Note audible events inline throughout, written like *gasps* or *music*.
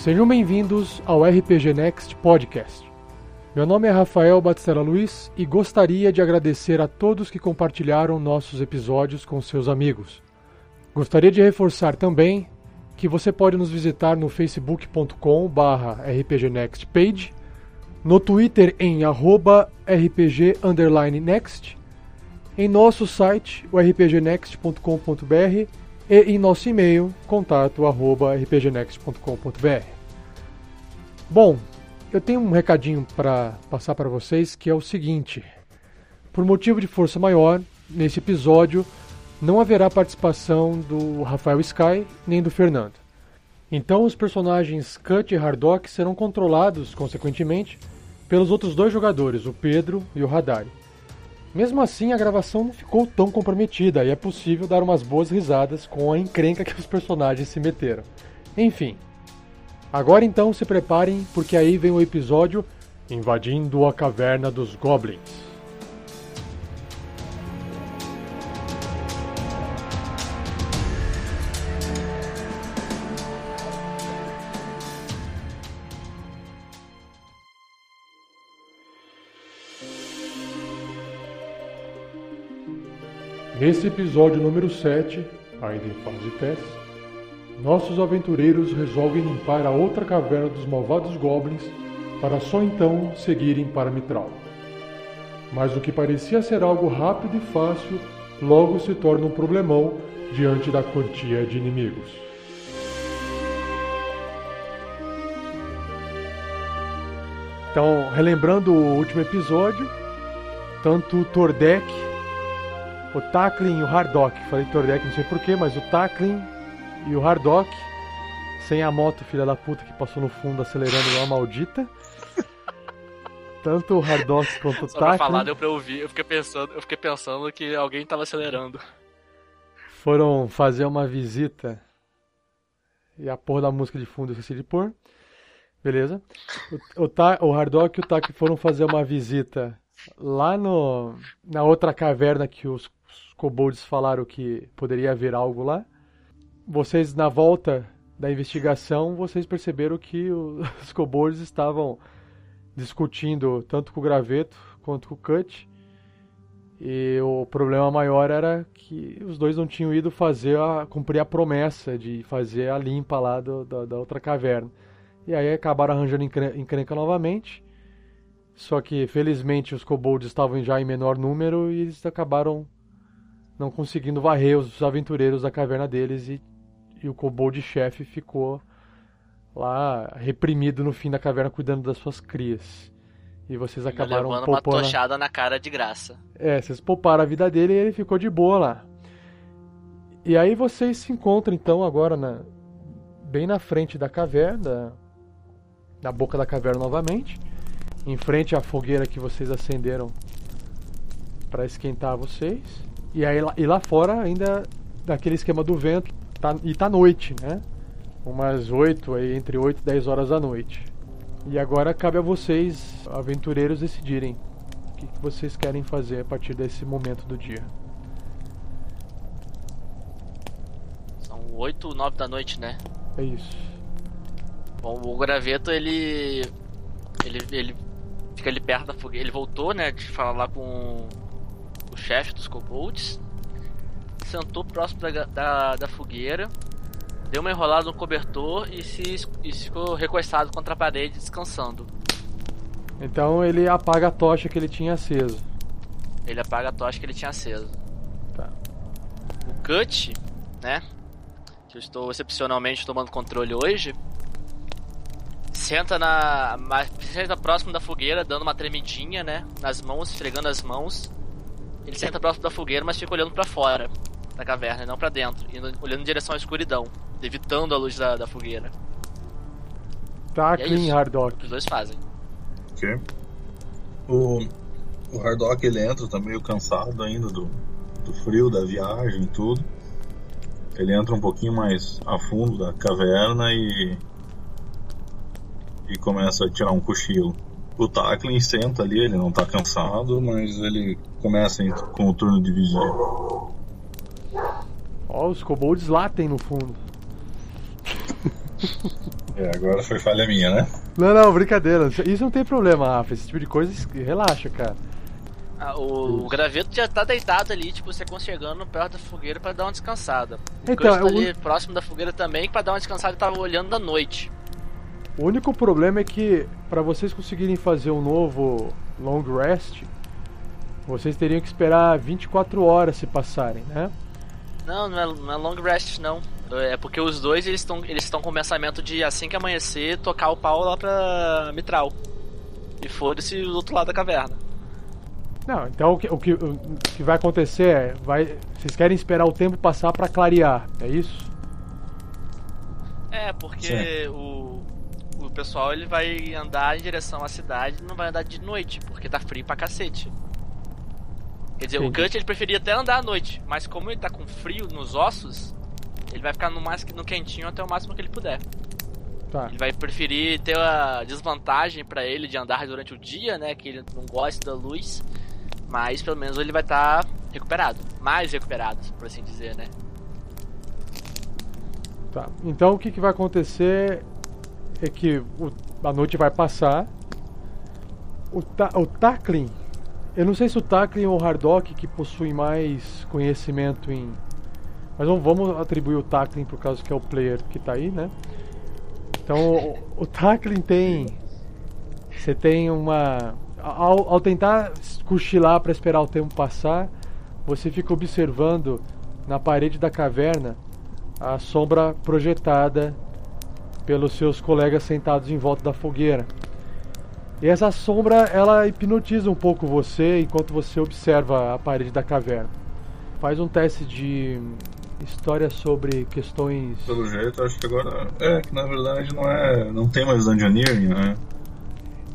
Sejam bem-vindos ao RPG Next Podcast. Meu nome é Rafael Batistella Luiz e gostaria de agradecer a todos que compartilharam nossos episódios com seus amigos. Gostaria de reforçar também que você pode nos visitar no facebook.com/rpgnextpage, no Twitter em @rpg_next, em nosso site o rpgnext.com.br e em nosso e-mail contato@rpgnext.com.br. Bom, eu tenho um recadinho para passar para vocês que é o seguinte: por motivo de força maior, nesse episódio não haverá participação do Rafael Sky nem do Fernando. Então os personagens Cut e Hardock serão controlados, consequentemente, pelos outros dois jogadores, o Pedro e o Radari. Mesmo assim, a gravação não ficou tão comprometida e é possível dar umas boas risadas com a encrenca que os personagens se meteram. Enfim. Agora então se preparem, porque aí vem o episódio Invadindo a Caverna dos Goblins. Nesse episódio número 7, ainda em fase de teste, nossos aventureiros resolvem limpar a outra caverna dos malvados goblins para só então seguirem para Mitral. Mas o que parecia ser algo rápido e fácil logo se torna um problemão diante da quantia de inimigos. Então, relembrando o último episódio, tanto Tordek o Tacklin e o Hardock. Falei Tordek, não sei porquê, mas o Tacklin e o Hardock, sem a moto, filha da puta, que passou no fundo acelerando uma maldita. *laughs* Tanto o Hardock quanto o Só pra Tacklin falar, deu pra ouvir. Eu fiquei pensando, eu fiquei pensando que alguém tava acelerando. foram fazer uma visita. E a porra da música de fundo eu esqueci de pôr. Beleza. O, o, Ta- o Hardock e o Tack foram fazer uma visita lá no, na outra caverna que os kobolds falaram que poderia haver algo lá. Vocês, na volta da investigação, vocês perceberam que *laughs* os kobolds estavam discutindo tanto com o Graveto quanto com o Cut. E o problema maior era que os dois não tinham ido fazer a, cumprir a promessa de fazer a limpa lá do- da- da outra caverna. E aí acabaram arranjando encren- encrenca novamente. Só que felizmente os kobolds estavam já em menor número e eles acabaram não conseguindo varrer os aventureiros da caverna deles e, e o kobold chefe ficou lá reprimido no fim da caverna cuidando das suas crias. E vocês acabaram levando uma poupando. tochada na cara de graça. É, vocês pouparam a vida dele e ele ficou de boa lá. E aí vocês se encontram então agora na, bem na frente da caverna, na boca da caverna novamente, em frente à fogueira que vocês acenderam para esquentar vocês. E aí lá, e lá fora ainda daquele esquema do vento, tá, e tá noite, né? Umas 8, aí, entre 8 e 10 horas da noite. E agora cabe a vocês, aventureiros, decidirem o que, que vocês querem fazer a partir desse momento do dia. São 8, 9 da noite, né? É isso. Bom, o graveto ele. Ele, ele fica ali perto da fogueira. Ele voltou, né? De falar com o chefe dos kobolds. Sentou próximo da, da, da fogueira. Deu uma enrolada no cobertor e se e ficou recostado contra a parede, descansando. Então ele apaga a tocha que ele tinha aceso. Ele apaga a tocha que ele tinha aceso. Tá. O Cut, né? Que eu estou excepcionalmente tomando controle hoje. Senta na. Senta próximo da fogueira, dando uma tremidinha, né? Nas mãos, esfregando as mãos. Ele senta próximo da fogueira, mas fica olhando pra fora da caverna, e não pra dentro. Indo, olhando em direção à escuridão, evitando a luz da, da fogueira. Tá E é clean isso. Hardock. Os dois fazem. Ok. O, o Hardock ele entra, tá meio cansado ainda do, do frio, da viagem e tudo. Ele entra um pouquinho mais a fundo da caverna e. e começa a tirar um cochilo. O Tacklin senta ali, ele não tá cansado, mas ele começa em- com o turno de vigia. Ó, os kobolds latem no fundo. É, agora foi falha minha, né? Não, não, brincadeira. Isso não tem problema, Rafa. Esse tipo de coisa, relaxa, cara. Ah, o, o, graveto já tá deitado ali, tipo, você aconchegando perto da fogueira para dar uma descansada. O então, tá ali próximo da fogueira também, para dar uma descansada e tava olhando da noite. O único problema é que para vocês conseguirem fazer um novo long rest, vocês teriam que esperar 24 horas se passarem, né? Não, não é, não é long rest não. É porque os dois eles estão eles estão com o pensamento de assim que amanhecer tocar o pau lá pra Mitral. E foda-se do outro lado da caverna. Não, então o que, o que, o que vai acontecer é, vai, vocês querem esperar o tempo passar para clarear, é isso? É, porque o, o pessoal ele vai andar em direção à cidade, não vai andar de noite, porque tá frio pra cacete. Quer dizer, Sim. o Cut ele preferia até andar à noite, mas como ele tá com frio nos ossos, ele vai ficar no, mais, no quentinho até o máximo que ele puder. Tá. Ele vai preferir ter a desvantagem para ele de andar durante o dia, né? Que ele não gosta da luz. Mas pelo menos ele vai estar tá recuperado. Mais recuperado, por assim dizer, né? Tá. Então o que, que vai acontecer é que o, a noite vai passar. O, ta, o Tackling. Eu não sei se o Tackling ou o Hardock que possuem mais conhecimento em. Mas vamos, atribuir o Tackling por causa que é o player que está aí, né? Então o, o tem. Você tem uma. Ao, ao tentar cochilar para esperar o tempo passar, você fica observando na parede da caverna a sombra projetada pelos seus colegas sentados em volta da fogueira. E essa sombra ela hipnotiza um pouco você enquanto você observa a parede da caverna. Faz um teste de história sobre questões. Pelo jeito, acho que agora. É, que na verdade não é. Não tem mais Dungeoneering, né?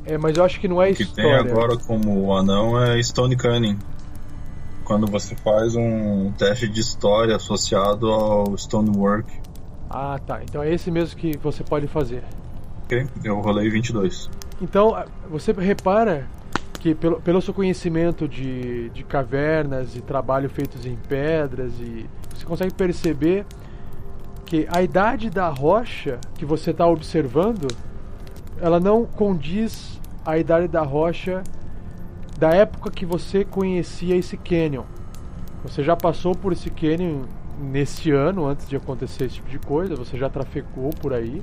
É, mas eu acho que não é o história. que tem agora como anão é Stone Cunning. Quando você faz um teste de história associado ao Stonework. Ah, tá. Então é esse mesmo que você pode fazer. Ok, eu rolei 22. Então, você repara que pelo, pelo seu conhecimento de, de cavernas e trabalho feitos em pedras e você consegue perceber que a idade da rocha que você está observando ela não condiz a idade da rocha da época que você conhecia esse canyon. Você já passou por esse canyon nesse ano, antes de acontecer esse tipo de coisa, você já trafegou por aí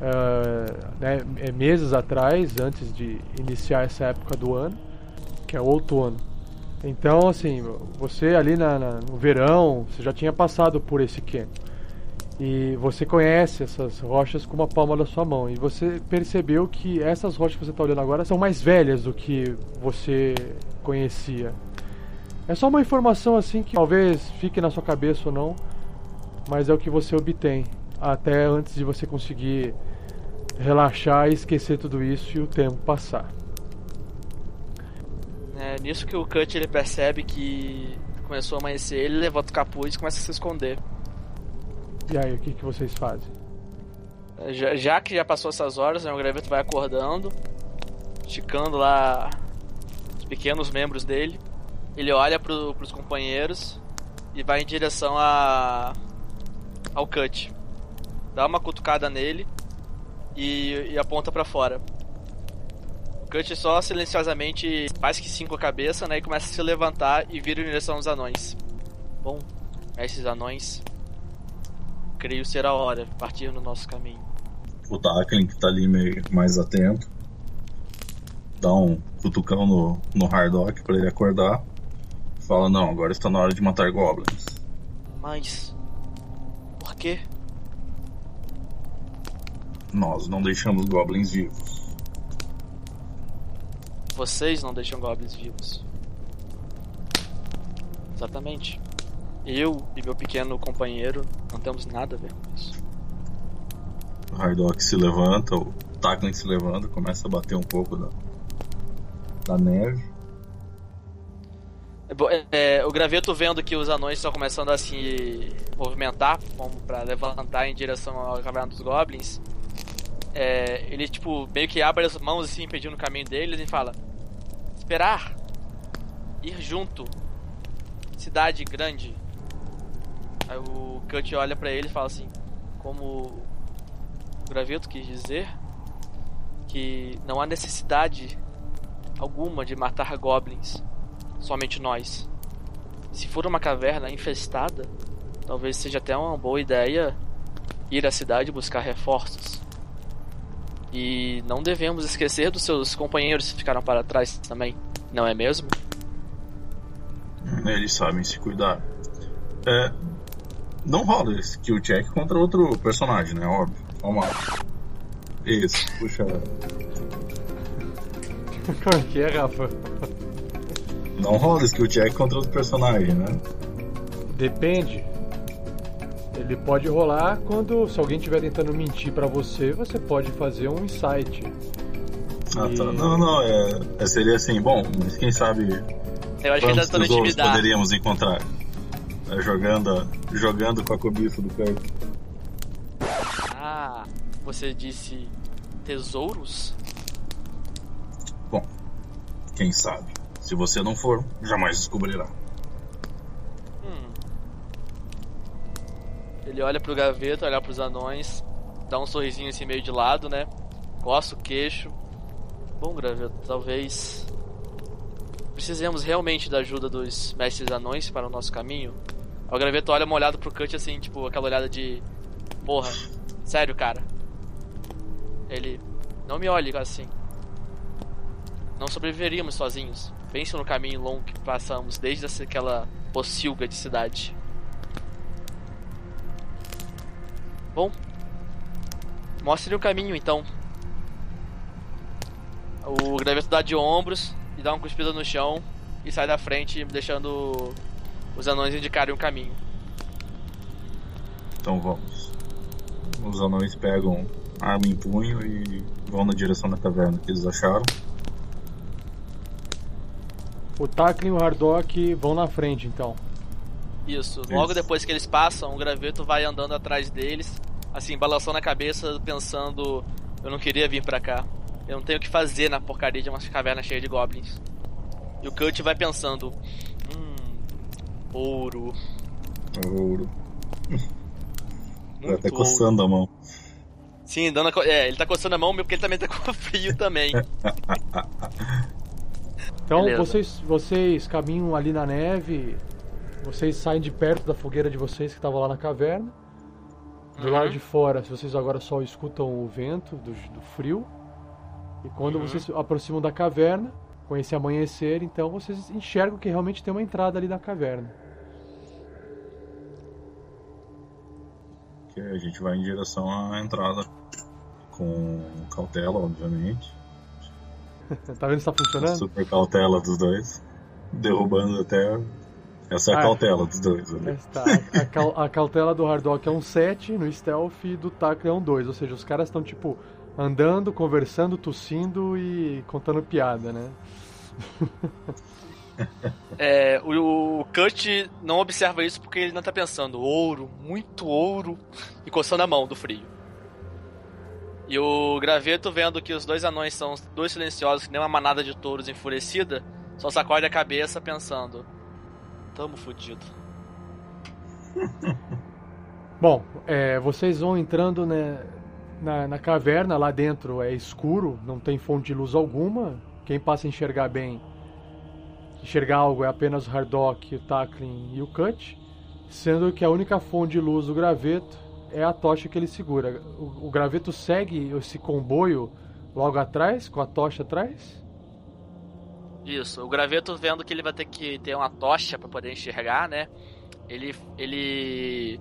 uh, né, é meses atrás, antes de iniciar essa época do ano, que é o outono. Então, assim, você ali na, na, no verão, você já tinha passado por esse canyon. E você conhece essas rochas com uma palma da sua mão. E você percebeu que essas rochas que você está olhando agora são mais velhas do que você conhecia. É só uma informação assim que talvez fique na sua cabeça ou não, mas é o que você obtém até antes de você conseguir relaxar e esquecer tudo isso e o tempo passar. É nisso que o Cut ele percebe que começou a amanhecer, ele levanta o capuz e começa a se esconder. E aí, o que, que vocês fazem? É, já, já que já passou essas horas, né, o graveto vai acordando, esticando lá os pequenos membros dele. Ele olha pro, pros companheiros e vai em direção a ao Cut. Dá uma cutucada nele e, e aponta para fora. O Cut só silenciosamente faz que cinco a cabeça, né? E começa a se levantar e vira em direção aos anões. Bom, esses anões. Creio ser a hora partir no nosso caminho. O Taklin, que tá ali meio mais atento, dá um cutucão no, no Hardock para ele acordar. Fala: Não, agora está na hora de matar goblins. Mas. Por quê? Nós não deixamos goblins vivos. Vocês não deixam goblins vivos. Exatamente. Eu e meu pequeno companheiro não temos nada a ver com isso. O Hardock se levanta, o Taklin se levanta, começa a bater um pouco da, da neve. É, é, o graveto vendo que os anões estão começando a se movimentar, como para levantar em direção à caverna dos goblins, é, ele, tipo, meio que abre as mãos assim, impedindo o caminho deles e fala: Esperar, ir junto, cidade grande. Aí o Cut olha para ele e fala assim: Como Graveto quis dizer que não há necessidade alguma de matar goblins, somente nós. Se for uma caverna infestada, talvez seja até uma boa ideia ir à cidade buscar reforços. E não devemos esquecer dos seus companheiros que ficaram para trás também, não é mesmo? Eles sabem se cuidar. É, não rola skill check contra outro personagem, né? Óbvio. Vamos lá. Isso, puxa. *laughs* Como que é, Rafa? Não rola skill check contra outro personagem, né? Depende. Ele pode rolar quando, se alguém estiver tentando mentir para você, você pode fazer um insight. Ah, e... tá. Não, não, é, é, seria assim, bom, mas quem sabe Eu acho que tá tesouros poderíamos encontrar? É, jogando, jogando com a cobiça do Kurt. Ah, você disse tesouros? Bom, quem sabe. Se você não for, jamais descobrirá. Ele olha pro gaveta, olha pros anões, dá um sorrisinho assim meio de lado, né? Coça o queixo. Bom, graveto, talvez precisemos realmente da ajuda dos mestres anões para o nosso caminho. O graveto olha molhado pro Cut assim, tipo, aquela olhada de. Porra, sério, cara. Ele. Não me olhe assim. Não sobreviveríamos sozinhos. Pense no caminho longo que passamos desde aquela pocilga de cidade. Bom, mostre o caminho então. O graveto dá de ombros e dá uma cuspida no chão e sai da frente, deixando os anões indicarem o caminho. Então vamos. Os anões pegam arma em punho e vão na direção da caverna que eles acharam. O Taklin e o Hardock vão na frente então. Isso. Logo Isso. depois que eles passam, o graveto vai andando atrás deles, assim, balançando a cabeça, pensando: eu não queria vir para cá. Eu não tenho o que fazer na porcaria de uma caverna cheia de goblins. E o Cut vai pensando: hum, ouro. Ouro. *laughs* Muito tá coçando ouro. a mão. Sim, dando a... é, ele tá coçando a mão porque ele também tá *laughs* com frio também. então vocês, vocês caminham ali na neve, vocês saem de perto da fogueira de vocês que estava lá na caverna. Do uhum. lado de fora, vocês agora só escutam o vento do, do frio. E quando uhum. vocês aproximam da caverna, com esse amanhecer, então vocês enxergam que realmente tem uma entrada ali na caverna. Que a gente vai em direção à entrada. Com cautela, obviamente. *laughs* tá vendo se tá funcionando? Super cautela dos dois. Derrubando até essa é a ah, cautela dos dois. Né? Tá. A, a, cautela do Hardock é um 7 no stealth e do Taco é um 2. Ou seja, os caras estão tipo andando, conversando, tossindo e contando piada, né? *laughs* É, o, o Kurt não observa isso porque ele não tá pensando ouro, muito ouro, e coçando a mão do frio. E o Graveto, vendo que os dois anões são dois silenciosos, que nem uma manada de touros enfurecida, só sacode a cabeça pensando: Tamo fudido. *laughs* Bom, é, vocês vão entrando né, na, na, caverna, lá dentro é escuro, não tem fonte de luz alguma. Quem passa a enxergar bem, enxergar algo é apenas o Hardock, o Taklin e o Cut, sendo que a única fonte de luz do graveto é a tocha que ele segura. O, o graveto segue esse comboio logo atrás, com a tocha atrás? Isso, o graveto vendo que ele vai ter que ter uma tocha para poder enxergar, né? Ele ele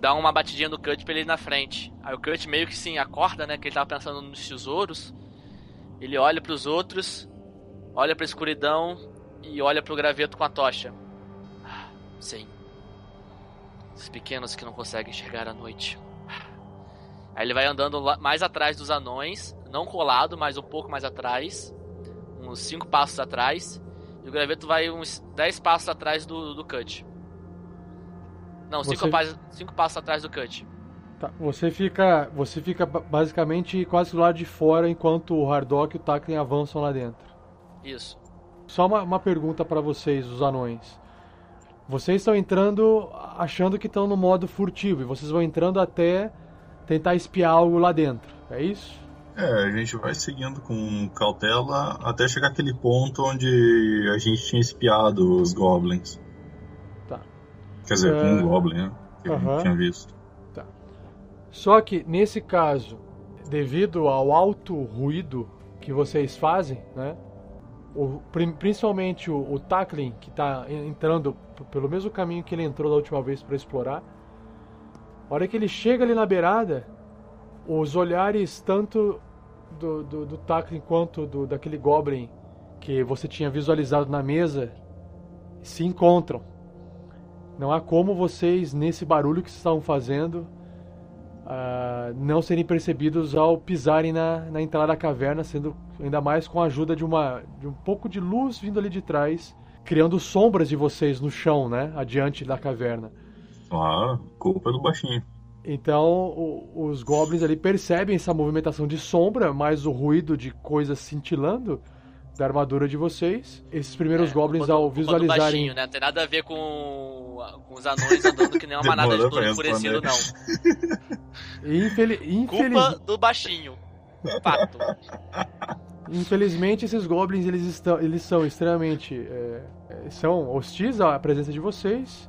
dá uma batidinha no Cut pra ele ir na frente. Aí o Cut meio que sim acorda, né? Que ele tava pensando nos tesouros. Ele olha para os outros, olha para a escuridão e olha para o graveto com a tocha. Sim. Os pequenos que não conseguem enxergar à noite. Aí ele vai andando mais atrás dos anões, não colado, mas um pouco mais atrás uns 5 passos atrás. E o graveto vai uns 10 passos atrás do, do cut. Não, 5 você... passos, cinco passos atrás do cut. Tá, você fica, você fica basicamente quase do lado de fora enquanto o Hardock e o Taklin avançam lá dentro. Isso. Só uma, uma pergunta para vocês, os anões. Vocês estão entrando achando que estão no modo furtivo e vocês vão entrando até tentar espiar algo lá dentro. É isso? É, a gente vai seguindo com cautela até chegar aquele ponto onde a gente tinha espiado os goblins. Tá. Quer dizer, com É. um goblin, né? Que a Aham. gente tinha visto. Só que nesse caso, devido ao alto ruído que vocês fazem, né? o- principalmente o, o que está entrando pelo mesmo caminho que ele entrou da última vez para explorar. A hora que ele chega ali na beirada, os olhares tanto do, do, do Tackling quanto do, daquele Goblin que você tinha visualizado na mesa se encontram. Não há como vocês, nesse barulho que estavam fazendo, ah, não serem percebidos ao pisarem na, na entrada da caverna, sendo ainda mais com a ajuda de uma de um pouco de luz vindo ali de trás, criando sombras de vocês no chão, né, adiante da caverna. Claro, culpa do baixinho. Então o- os goblins ali percebem essa movimentação de sombra, mais o ruído de coisas cintilando da armadura de vocês. Esses primeiros goblins Culpa do- ao visualizarem baixinho, né? Não tem nada a ver com, com os anões andando que nem uma manada de Demorou touro enfurecido, não. E *laughs* infeli- infeliz- Culpa do baixinho. Fato. Infelizmente, esses goblins eles, estão, eles são extremamente é, é, são hostis à presença de vocês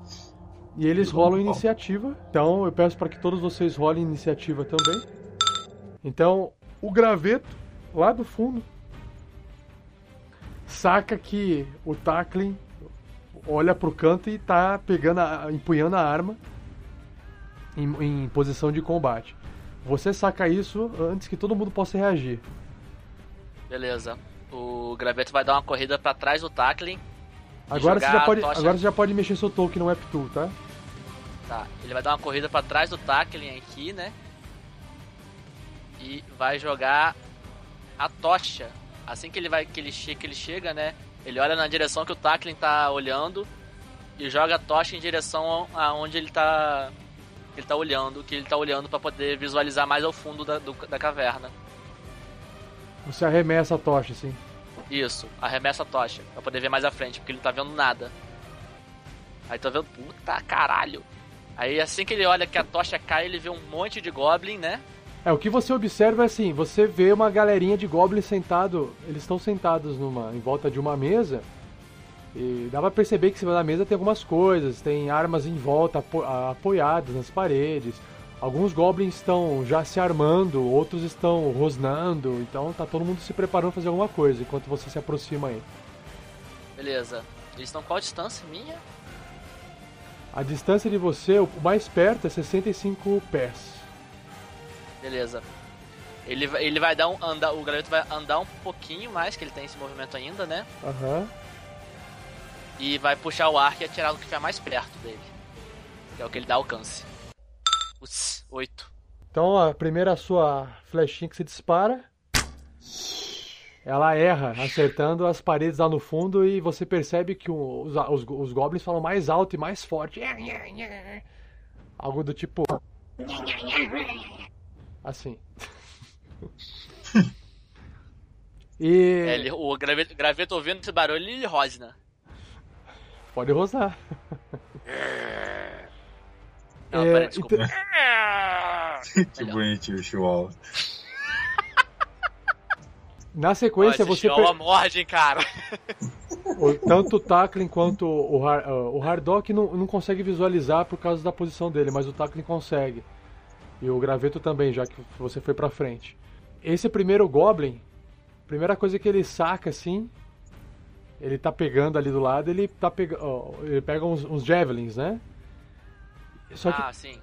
e eles rolam iniciativa. Então, eu peço para que todos vocês rolem iniciativa também. Então, o graveto lá do fundo saca que o Tackling olha pro canto e tá pegando, a, empunhando a arma em, em posição de combate. Você saca isso antes que todo mundo possa reagir. Beleza. O graveto vai dar uma corrida pra trás do tackling. Agora você, já pode, agora você já pode mexer seu token no Web Tool, tá? Tá. Ele vai dar uma corrida pra trás do tackling aqui, né? E vai jogar a tocha. Assim que ele vai que ele chega, que ele chega, né? Ele olha na direção que o tackling tá olhando e joga a tocha em direção aonde ele tá ele tá olhando, que ele tá olhando pra poder visualizar mais ao fundo da, do- da caverna. Você arremessa a tocha, assim. Isso, arremessa a tocha, pra poder ver mais à frente, porque ele não tá vendo nada. Aí tá vendo, puta caralho. Aí assim que ele olha que a tocha cai, ele vê um monte de goblin, né? É, o que você observa é assim, você vê uma galerinha de goblins sentado, eles estão sentados numa, em volta de uma mesa, e dá pra perceber que em cima da mesa tem algumas coisas, tem armas em volta, apo- a- apoiadas nas paredes, alguns goblins estão já se armando, outros estão rosnando, então tá todo mundo se preparando pra fazer alguma coisa, enquanto você se aproxima aí. Beleza. Eles estão qual distância minha? A distância de você, o mais perto é 65 pés. Beleza. Ele, ele vai dar um andar, o graveto vai andar um pouquinho mais, que ele tem esse movimento ainda, né? Aham. E vai puxar o arco e atirar no que estiver mais perto dele. Que é o que ele dá alcance. Uts, 8. Então a primeira sua flechinha que se dispara, ela erra, acertando as paredes lá no fundo e você percebe que o- os, os, os goblins falam mais alto e mais forte. Algo do tipo. Assim. E É, ele, o graveto, graveto ouvindo esse barulho, ele rosna. pode rosar. Não, É, peraí, desculpa. *laughs* que bonitinho o Chihuahua. Na sequência você per- morde, hein, cara. O- tanto o Tackling quanto o, o Hardock não, não consegue visualizar por causa da posição dele, mas o Tackling consegue. E o Graveto também, já que você foi pra frente. Esse primeiro Goblin, primeira coisa que ele saca assim, ele tá pegando ali do lado, ele tá pegando. ele pega uns, uns Javelins, né? Só que Ah, sim.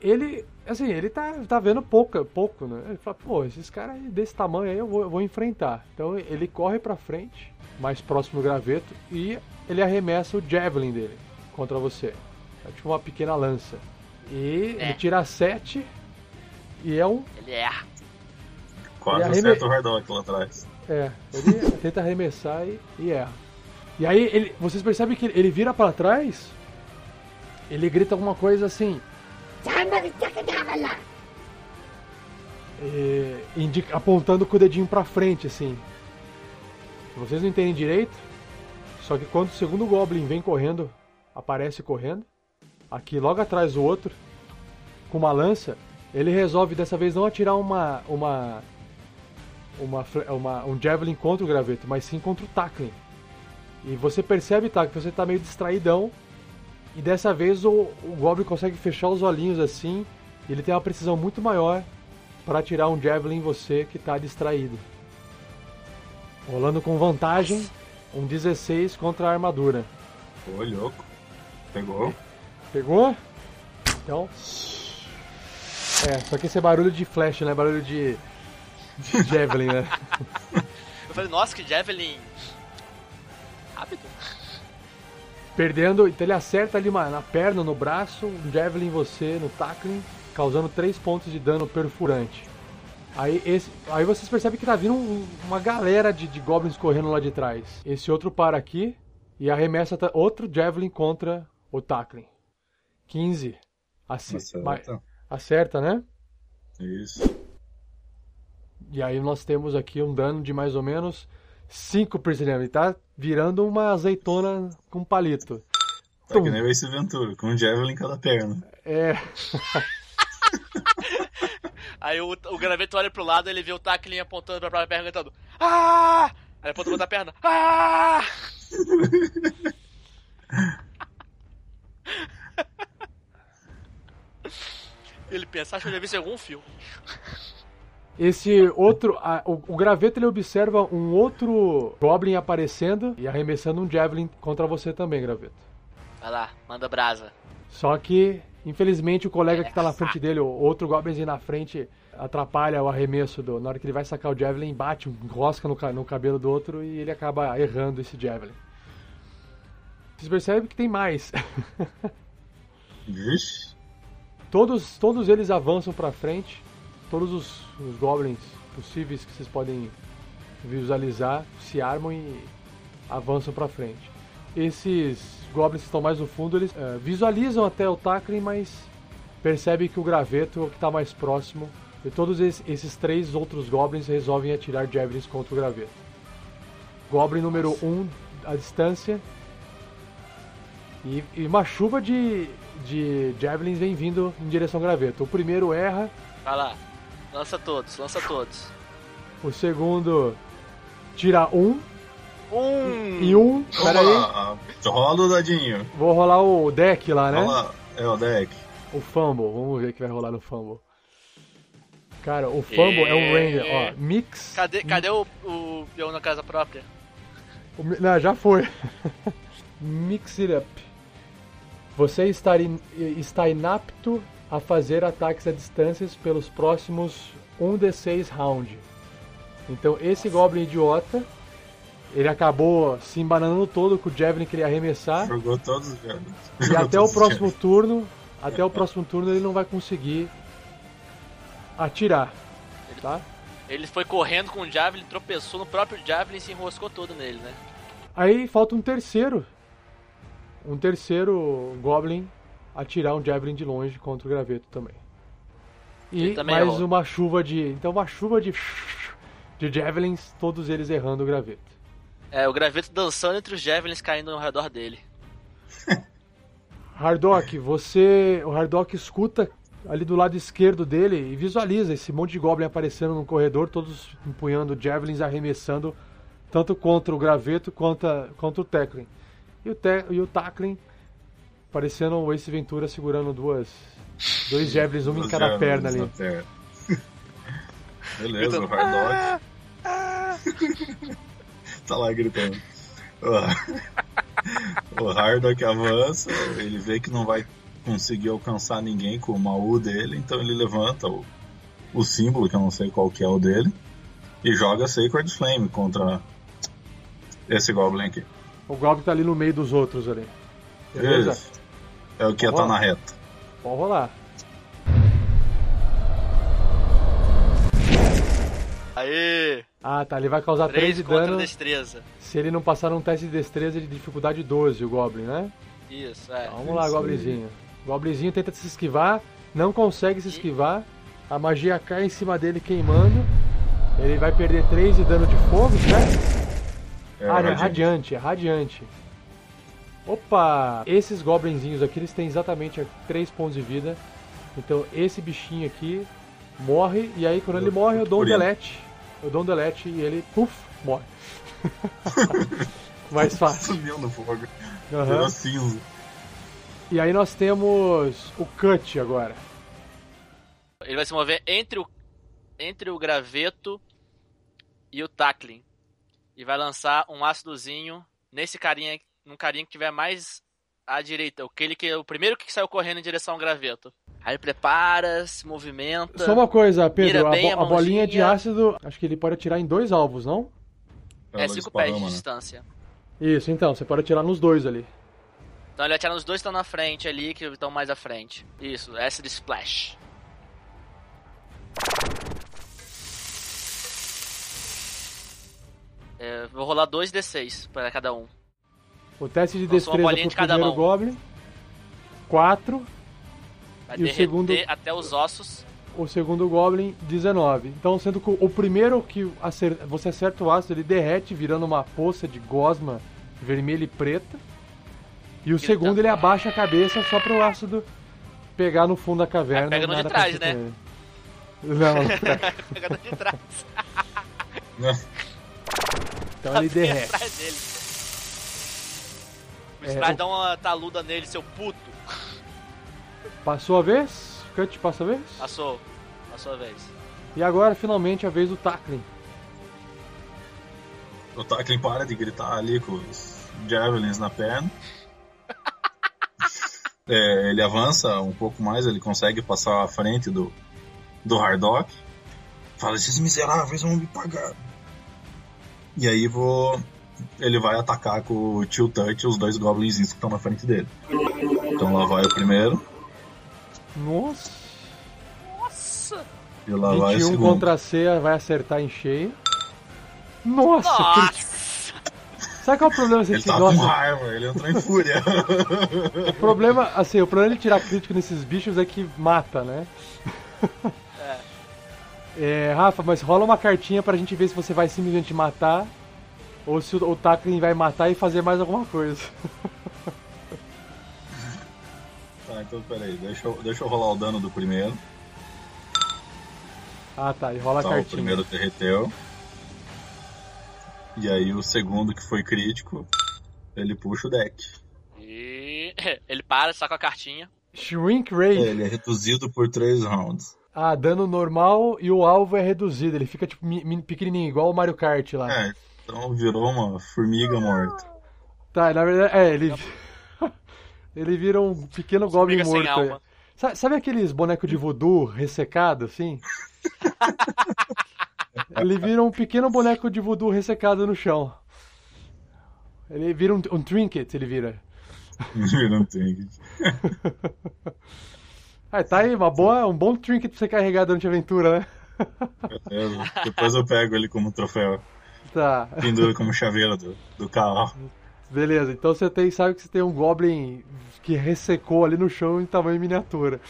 Ele, assim, ele tá, tá vendo pouco, pouco, né? Ele fala, pô, esses caras desse tamanho aí eu vou, eu vou enfrentar. Então ele corre pra frente, mais próximo do graveto, e ele arremessa o javelin dele contra você. É tipo uma pequena lança. E É. ele tira 7 e é um. Ele erra. Quase E arreme- acerta o Hardock lá atrás. É, ele *laughs* tenta arremessar e, e erra. E aí ele, vocês percebem que ele, ele vira pra trás, ele grita alguma coisa assim. E, indica- apontando com o dedinho pra frente, assim. Vocês não entendem direito, só que quando o segundo Goblin vem correndo, aparece correndo, aqui logo atrás do outro, com uma lança, ele resolve dessa vez não atirar uma uma uma, uma um javelin contra o graveto, mas sim contra o tackling. E você percebe, tá, que você tá meio distraidão. E dessa vez o, o Goblin consegue fechar os olhinhos assim. E ele tem uma precisão muito maior para tirar um Javelin em você que tá distraído. Rolando com vantagem, um 16 contra a armadura. Ô, louco. Pegou. Pegou? Então. É, só que esse é barulho de flash, né? Barulho de. de Javelin, né? *laughs* Eu falei, nossa, que Javelin rápido. Perdendo, então ele acerta ali na perna, no braço, um javelin em você, no tackling, causando 3 pontos de dano perfurante. Aí, esse, aí vocês percebem que tá vindo um, uma galera de, de, goblins correndo lá de trás. Esse outro para aqui e arremessa outro javelin contra o tackling. 15. Aci acerta. acerta, né? Isso. E aí nós temos aqui um dano de mais ou menos 5 prisioneiros. Ele tá virando uma azeitona com palito. Tá que nem o Ace Ventura, com um javelin em cada perna. É. *laughs* Aí o, o graveto olha pro lado, ele vê o Tackling apontando pra própria perna, gritando Ah! Aí aponta pra outra perna. Ah! *laughs* ele pensa, acho que eu já vi isso em algum filme. Esse outro, a, o, o, graveto ele observa um outro Goblin aparecendo e arremessando um Javelin contra você também, graveto. Vai lá, manda brasa. Só que, infelizmente, o colega é, que tá na frente dele, o outro Goblinzinho na frente, atrapalha o arremesso do. Na hora que ele vai sacar o Javelin, bate, enrosca no, no cabelo do outro e ele acaba errando esse Javelin. Vocês percebem que tem mais. *laughs* Vixe. Todos, todos eles avançam para frente todos os, os goblins possíveis que vocês podem visualizar se armam e avançam para frente. Esses goblins que estão mais no fundo, eles uh, visualizam até o Takrin, mas percebem que o graveto é o que está mais próximo. E todos esses, esses, três outros goblins resolvem atirar javelins contra o graveto. Goblin número 1 um, à distância. E, e, uma chuva de, de javelins vem vindo em direção ao graveto. O primeiro erra. Vai lá. Lança todos, lança todos. O segundo tira um. Um! E um. Pera aí. Rola o dadinho. Vou rolar o deck lá, né? Rola, é o deck. O fumble, vamos ver o que vai rolar no fumble. Cara, o fumble e... é um ranger, ó. Mix. Cadê, cadê o, o peão na casa própria? O, não, já foi. *laughs* mix it up. Você está, in, está inapto a fazer ataques a distâncias pelos próximos 1d6 round. Então esse Goblin idiota, ele acabou se embanando todo com o Javelin que ele ia arremessar. Jogou todos os Javelins. E até o próximo turno, até o próximo turno ele não vai conseguir atirar, tá? Ele foi correndo com o Javelin, tropeçou no próprio Javelin e se enroscou todo nele, né? Aí falta um terceiro. Um terceiro Goblin atirar um Javelin de longe contra o graveto também. E também mais errou. uma chuva de. Então uma chuva de. de Javelins, todos eles errando o graveto. É, o graveto dançando entre os Javelins caindo ao redor dele. *laughs* Hardock, você. O Hardock escuta ali do lado esquerdo dele e visualiza esse monte de Goblin aparecendo no corredor, todos empunhando Javelins, arremessando tanto contra o graveto quanto, a, contra o Teclin. E o, te, e o Tacklin Parecendo o Ace Ventura segurando duas. Dois javelins, um em cada perna ali. *laughs* Beleza, o Hardock. *laughs* tá lá gritando. o Hardock avança, ele vê que não vai conseguir alcançar ninguém com o Maú dele, então ele levanta o, o símbolo, que eu não sei qual que é o dele, e joga Sacred Flame contra esse Goblin aqui. O Goblin tá ali no meio dos outros ali. Beleza? Isso. É o que ia estar tá na reta. Pode rolar. Aê! Ah, tá. Ele vai causar 3, 3 de dano. destreza. Se ele não passar um teste de destreza de dificuldade 12, o Goblin, né? Isso, é. Então, vamos lá, Goblinzinho. Goblinzinho tenta se esquivar, não consegue se esquivar. A magia cai em cima dele queimando. Ele vai perder 3 de dano de fogo, certo? É, ah, é radiante, é radiante. Opa! Esses goblinzinhos aqui, eles têm exatamente 3 pontos de vida. Então esse bichinho aqui morre, e aí quando ele morre eu dou um delete. Eu dou um delete e ele, puf, morre. *laughs* Mais fácil. Sumiu no fogo. Virou cinza. E aí nós temos o cut agora. Ele vai se mover entre o, entre o graveto e o tackling. E vai lançar um ácidozinho nesse carinha, num carinha que tiver mais à direita. Aquele que, o primeiro que saiu correndo em direção ao graveto. Aí ele prepara, se movimenta. Só uma coisa, Pedro, a, bo- a a bolinha de ácido, acho que ele pode atirar em dois alvos, não? É Ela 5 pés de né? distância. Isso, então, você pode atirar nos dois ali. Então ele atira nos dois que estão na frente ali, que estão mais à frente. Isso, Acid Splash. É, vou rolar 2d6 para cada um. O teste de Lançou destreza pro de cada primeiro mão. Goblin. 4. Vai E o segundo- até os ossos. O segundo Goblin, 19. Então, sendo que o primeiro que acer- você acerta o ácido, ele derrete, virando uma poça de gosma vermelha e preta. E o Ele segundo, tá- ele abaixa a cabeça só pro ácido pegar no fundo da caverna. Aí pega no de nada trás, acontecer né? ele. *laughs* Não, pega. *laughs* Pegando de trás. *laughs* então ele derrete. É, o- dá uma taluda nele, seu puto. Passou a vez? Cut passa a vez? Passou. Passou a vez. E agora, finalmente, a vez do tackling. O Tackling para de gritar ali com os Javelins na perna. *laughs* É, ele avança um pouco mais, ele consegue passar à frente do, do Hardock. Fala, esses miseráveis vão me pagar. E aí vou. Ele vai atacar com o Chill Touch os dois goblins que estão na frente dele. Então lá vai o primeiro Nossa! Nossa! e lá vai o 21 segundo. contra C vai acertar em cheio. Nossa! Nossa! Sabe qual é o problema desse Ele tá com raiva, ele entrou em fúria. O problema, assim, o problema de tirar crítico nesses bichos é que mata, né? É, Rafa, mas rola uma cartinha pra gente ver se você vai simplesmente matar ou se o, o Tackling vai matar e fazer mais alguma coisa. tá, então peraí, deixa eu, deixa eu rolar o dano do primeiro. Ah tá, e rola a Tá, o cartinha. primeiro derreteu. E aí o segundo, que foi crítico, ele puxa o deck. E *coughs* ele para, saca a cartinha. Shrink Rage. Ele é reduzido por 3 rounds. Ah, dano normal e o alvo é reduzido. Ele fica tipo mi- mi- pequenininho, igual o Mario Kart lá. É, então virou uma formiga morta. Tá, na verdade, é, ele. *laughs* ele vira um pequeno goblin morto. é. alma. Sa- Sabe aqueles bonecos de voodoo ressecado, assim? *laughs* ele vira um pequeno boneco de voodoo ressecado no chão. Ele vira um, um trinket, ele vira. Vira um trinket. Ah, *laughs* tá aí, uma boa, um bom trinket pra você carregar durante a aventura, né? Beleza. Depois eu pego ele como troféu. Tá, Penduro como chaveiro do, do carro. beleza. Então você tem, sabe que você tem um goblin que ressecou ali no chão em tamanho miniatura.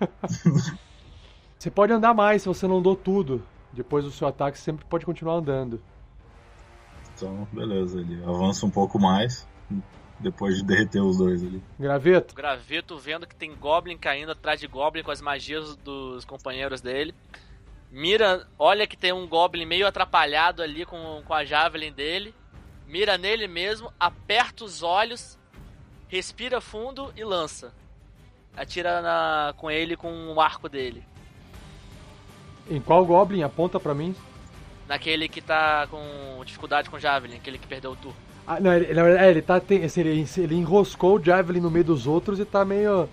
*laughs* você pode andar mais se você não andou tudo. Depois do seu ataque, você sempre pode continuar andando. Então, beleza, ele avança um pouco mais. Depois de derreter os dois ali. Graveto, graveto vendo que tem Goblin caindo atrás de Goblin com as magias dos companheiros dele. Mira, olha que tem um Goblin meio atrapalhado ali com, com a Javelin dele. Mira nele mesmo, aperta os olhos, respira fundo e lança. Atira na, com ele com o arco dele. em qual goblin? Aponta pra mim. Naquele que tá com dificuldade com Javelin, aquele que perdeu o turno. Ah, não, ele, é, ele tá. Tem, ele, ele enroscou o Javelin no meio dos outros e tá meio.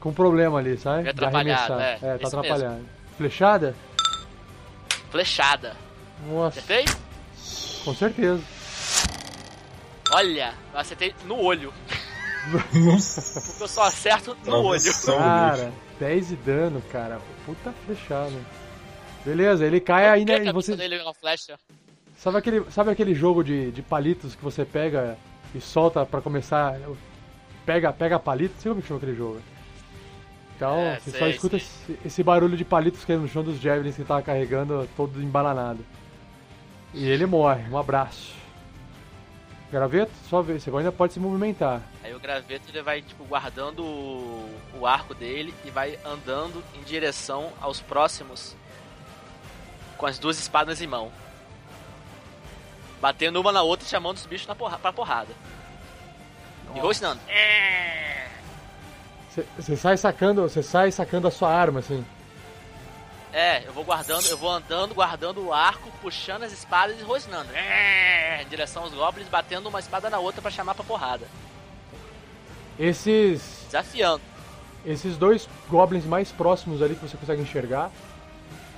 com problema ali, sabe? De atrapalhado, arremessar. é, tá atrapalhado. Flechada? Flechada. Nossa, Acertei? com certeza. Olha, eu acertei no olho. Nossa, Porque eu só acerto no olho. travessão, Cara, 10 de dano, cara. Puta flechada. Beleza, ele cai que né? E você. dele uma flecha? Sabe aquele, sabe aquele jogo de, de palitos que você pega e solta pra começar? Pega, pega palito? Não sei como que chama aquele jogo. Então, É, você só sei, escuta sei. esse, esse barulho de palitos caindo no chão dos Javelins que ele tava carregando, todo embananado. E ele morre. Um abraço. Graveto, só ver, você ainda pode se movimentar. Aí o graveto ele vai tipo guardando o, o arco dele e vai andando em direção aos próximos com as duas espadas em mão. Batendo uma na outra e chamando os bichos na porra, pra porrada. E rosnando. É. Você sai sacando, você sai sacando a sua arma assim. É, eu vou guardando, eu vou andando, guardando o arco, puxando as espadas e rosnando. É, em direção aos goblins, batendo uma espada na outra pra chamar pra porrada. Esses Desafiando. esses dois goblins mais próximos ali que você consegue enxergar,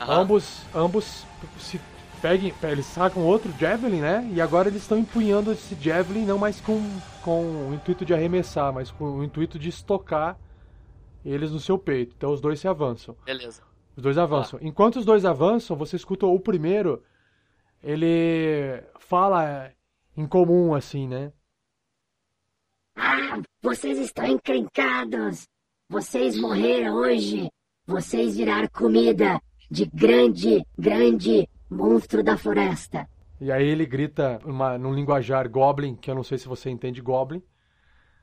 Aham. ambos ambos se peguem, eles sacam outro javelin, né? E agora eles estão empunhando esse javelin não mais com com o intuito de arremessar, mas com o intuito de estocar eles no seu peito. Então os dois se avançam. Beleza. Os dois avançam. Enquanto os dois avançam, você escuta o primeiro, ele fala em comum assim, né? Ah, vocês estão encrencados! Vocês morreram hoje! Vocês viraram comida de grande, grande monstro da floresta! E aí ele grita uma, num linguajar goblin, que eu não sei se você entende goblin,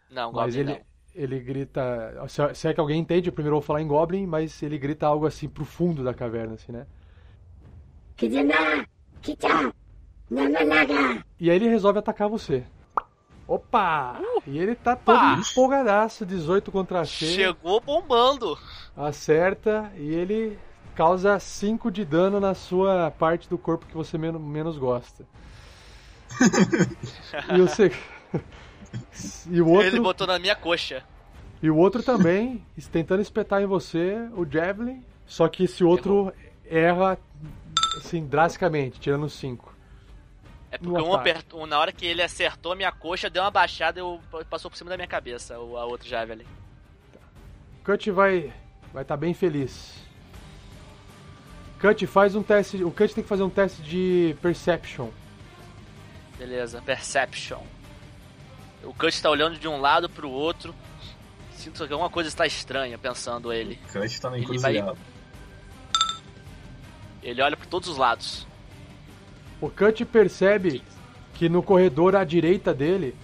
Não, mas Goblin ele, não. Ele grita. Se, é que alguém entende, eu primeiro vou falar em goblin, mas ele grita algo assim pro fundo da caverna, assim, né? E aí ele resolve atacar você. Opa! E ele tá Opa! todo empolgadaço, 18 contra C. Chegou bombando. Acerta e ele causa 5 de dano na sua parte do corpo que você men- menos gosta. *laughs* e, o se- e o Ele outro botou na minha coxa. e o outro também *laughs* tentando espetar em você o javelin, só que esse outro erra assim drasticamente, tirando 5. É porque um apertou, na hora que ele acertou a minha coxa, deu uma baixada e passou por cima da minha cabeça, o a outro Javelin. Cut vai vai estar bem feliz. Cut faz um teste, o Cut tem que fazer um teste de perception. Beleza, Perception. O Cut tá olhando de um lado pro outro. Sinto que alguma coisa está estranha, pensando ele. O Cut tá na Ele vai-. Ele olha por todos os lados. O Cut percebe que no corredor à direita dele,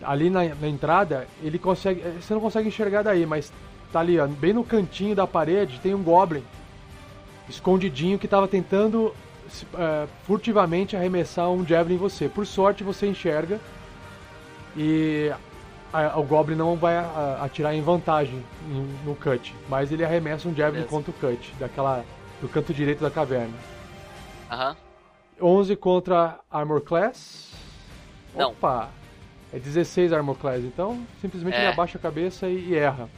ali na, na entrada, ele consegue. eh, Você não consegue enxergar daí, mas tá ali, ó, bem no cantinho da parede, tem um Goblin escondidinho que tava tentando eh, furtivamente arremessar um Javelin em você. Por sorte você enxerga e a- o Goblin não vai atirar em vantagem em- no Cut, mas ele arremessa um Javelin contra o Cut, daquela, do canto direito da caverna. Aham. 11 contra Armor Class. Não. Opa! É 16 Armor Class, então simplesmente É. ele abaixa a cabeça e, e erra.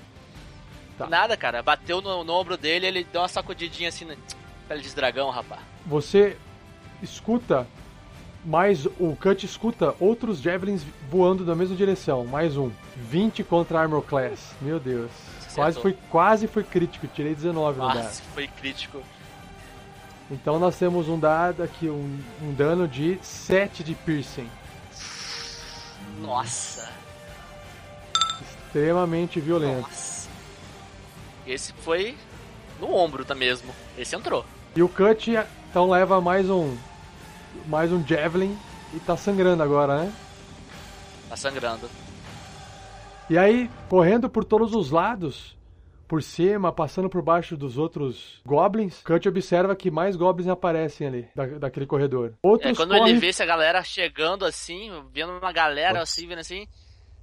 Tá. Nada, cara. Bateu no, no ombro dele, ele deu uma sacudidinha assim na pele de dragão, rapaz. Você escuta, mais o Cut escuta outros Javelins voando na mesma direção. Mais um. 20 contra Armor Class. Meu Deus. Quase foi, quase foi crítico, tirei 19 no dado. Foi crítico. Então nós temos um dado aqui, um, um dano de 7 de piercing. Nossa. Extremamente violento. Nossa. Esse foi no ombro, tá mesmo. Esse entrou. E o Cut então leva mais um mais um javelin e tá sangrando agora, né? Tá sangrando. E aí, correndo por todos os lados, por cima, passando por baixo dos outros goblins, Cut observa que mais goblins aparecem ali, da, daquele corredor. Outros É, quando correm... ele vê essa galera chegando assim, vendo uma galera assim, vendo assim,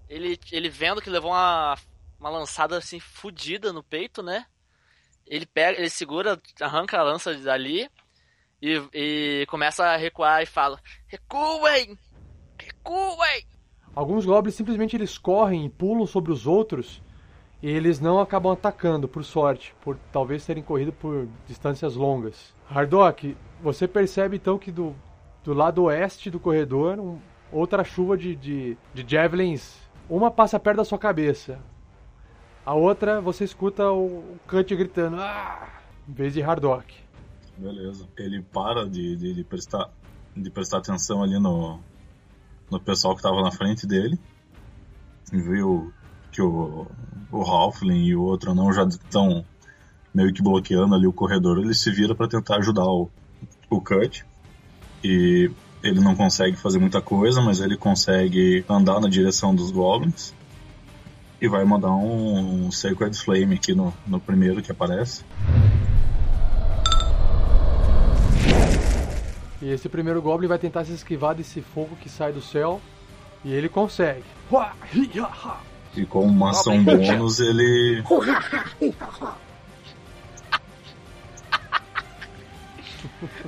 ele, ele vendo que levou uma, uma lançada assim fudida no peito, né? Ele pega, ele segura, arranca a lança dali e, e começa a recuar e fala: Recuem! Recuem! Alguns goblins simplesmente eles correm e pulam sobre os outros e eles não acabam atacando, por sorte, por talvez terem corrido por distâncias longas. Hardock, você percebe então que do, do lado oeste do corredor, um- outra chuva de, de, de javelins, uma passa perto da sua cabeça, a outra você escuta o, Cut gritando, ah! em vez de Hardock. Beleza. Ele para de, de, de prestar, de prestar atenção ali no, no pessoal que tava na frente dele. Viu que o, o Halfling e o outro não já estão meio que bloqueando ali o corredor. Ele se vira para tentar ajudar o, o. E ele não consegue fazer muita coisa, mas ele consegue andar na direção dos goblins. E vai mandar um, um Sacred Flame aqui no, no primeiro que aparece. E esse primeiro Goblin vai tentar se esquivar desse fogo que sai do céu. E ele consegue. E com uma ação bônus ele. *laughs*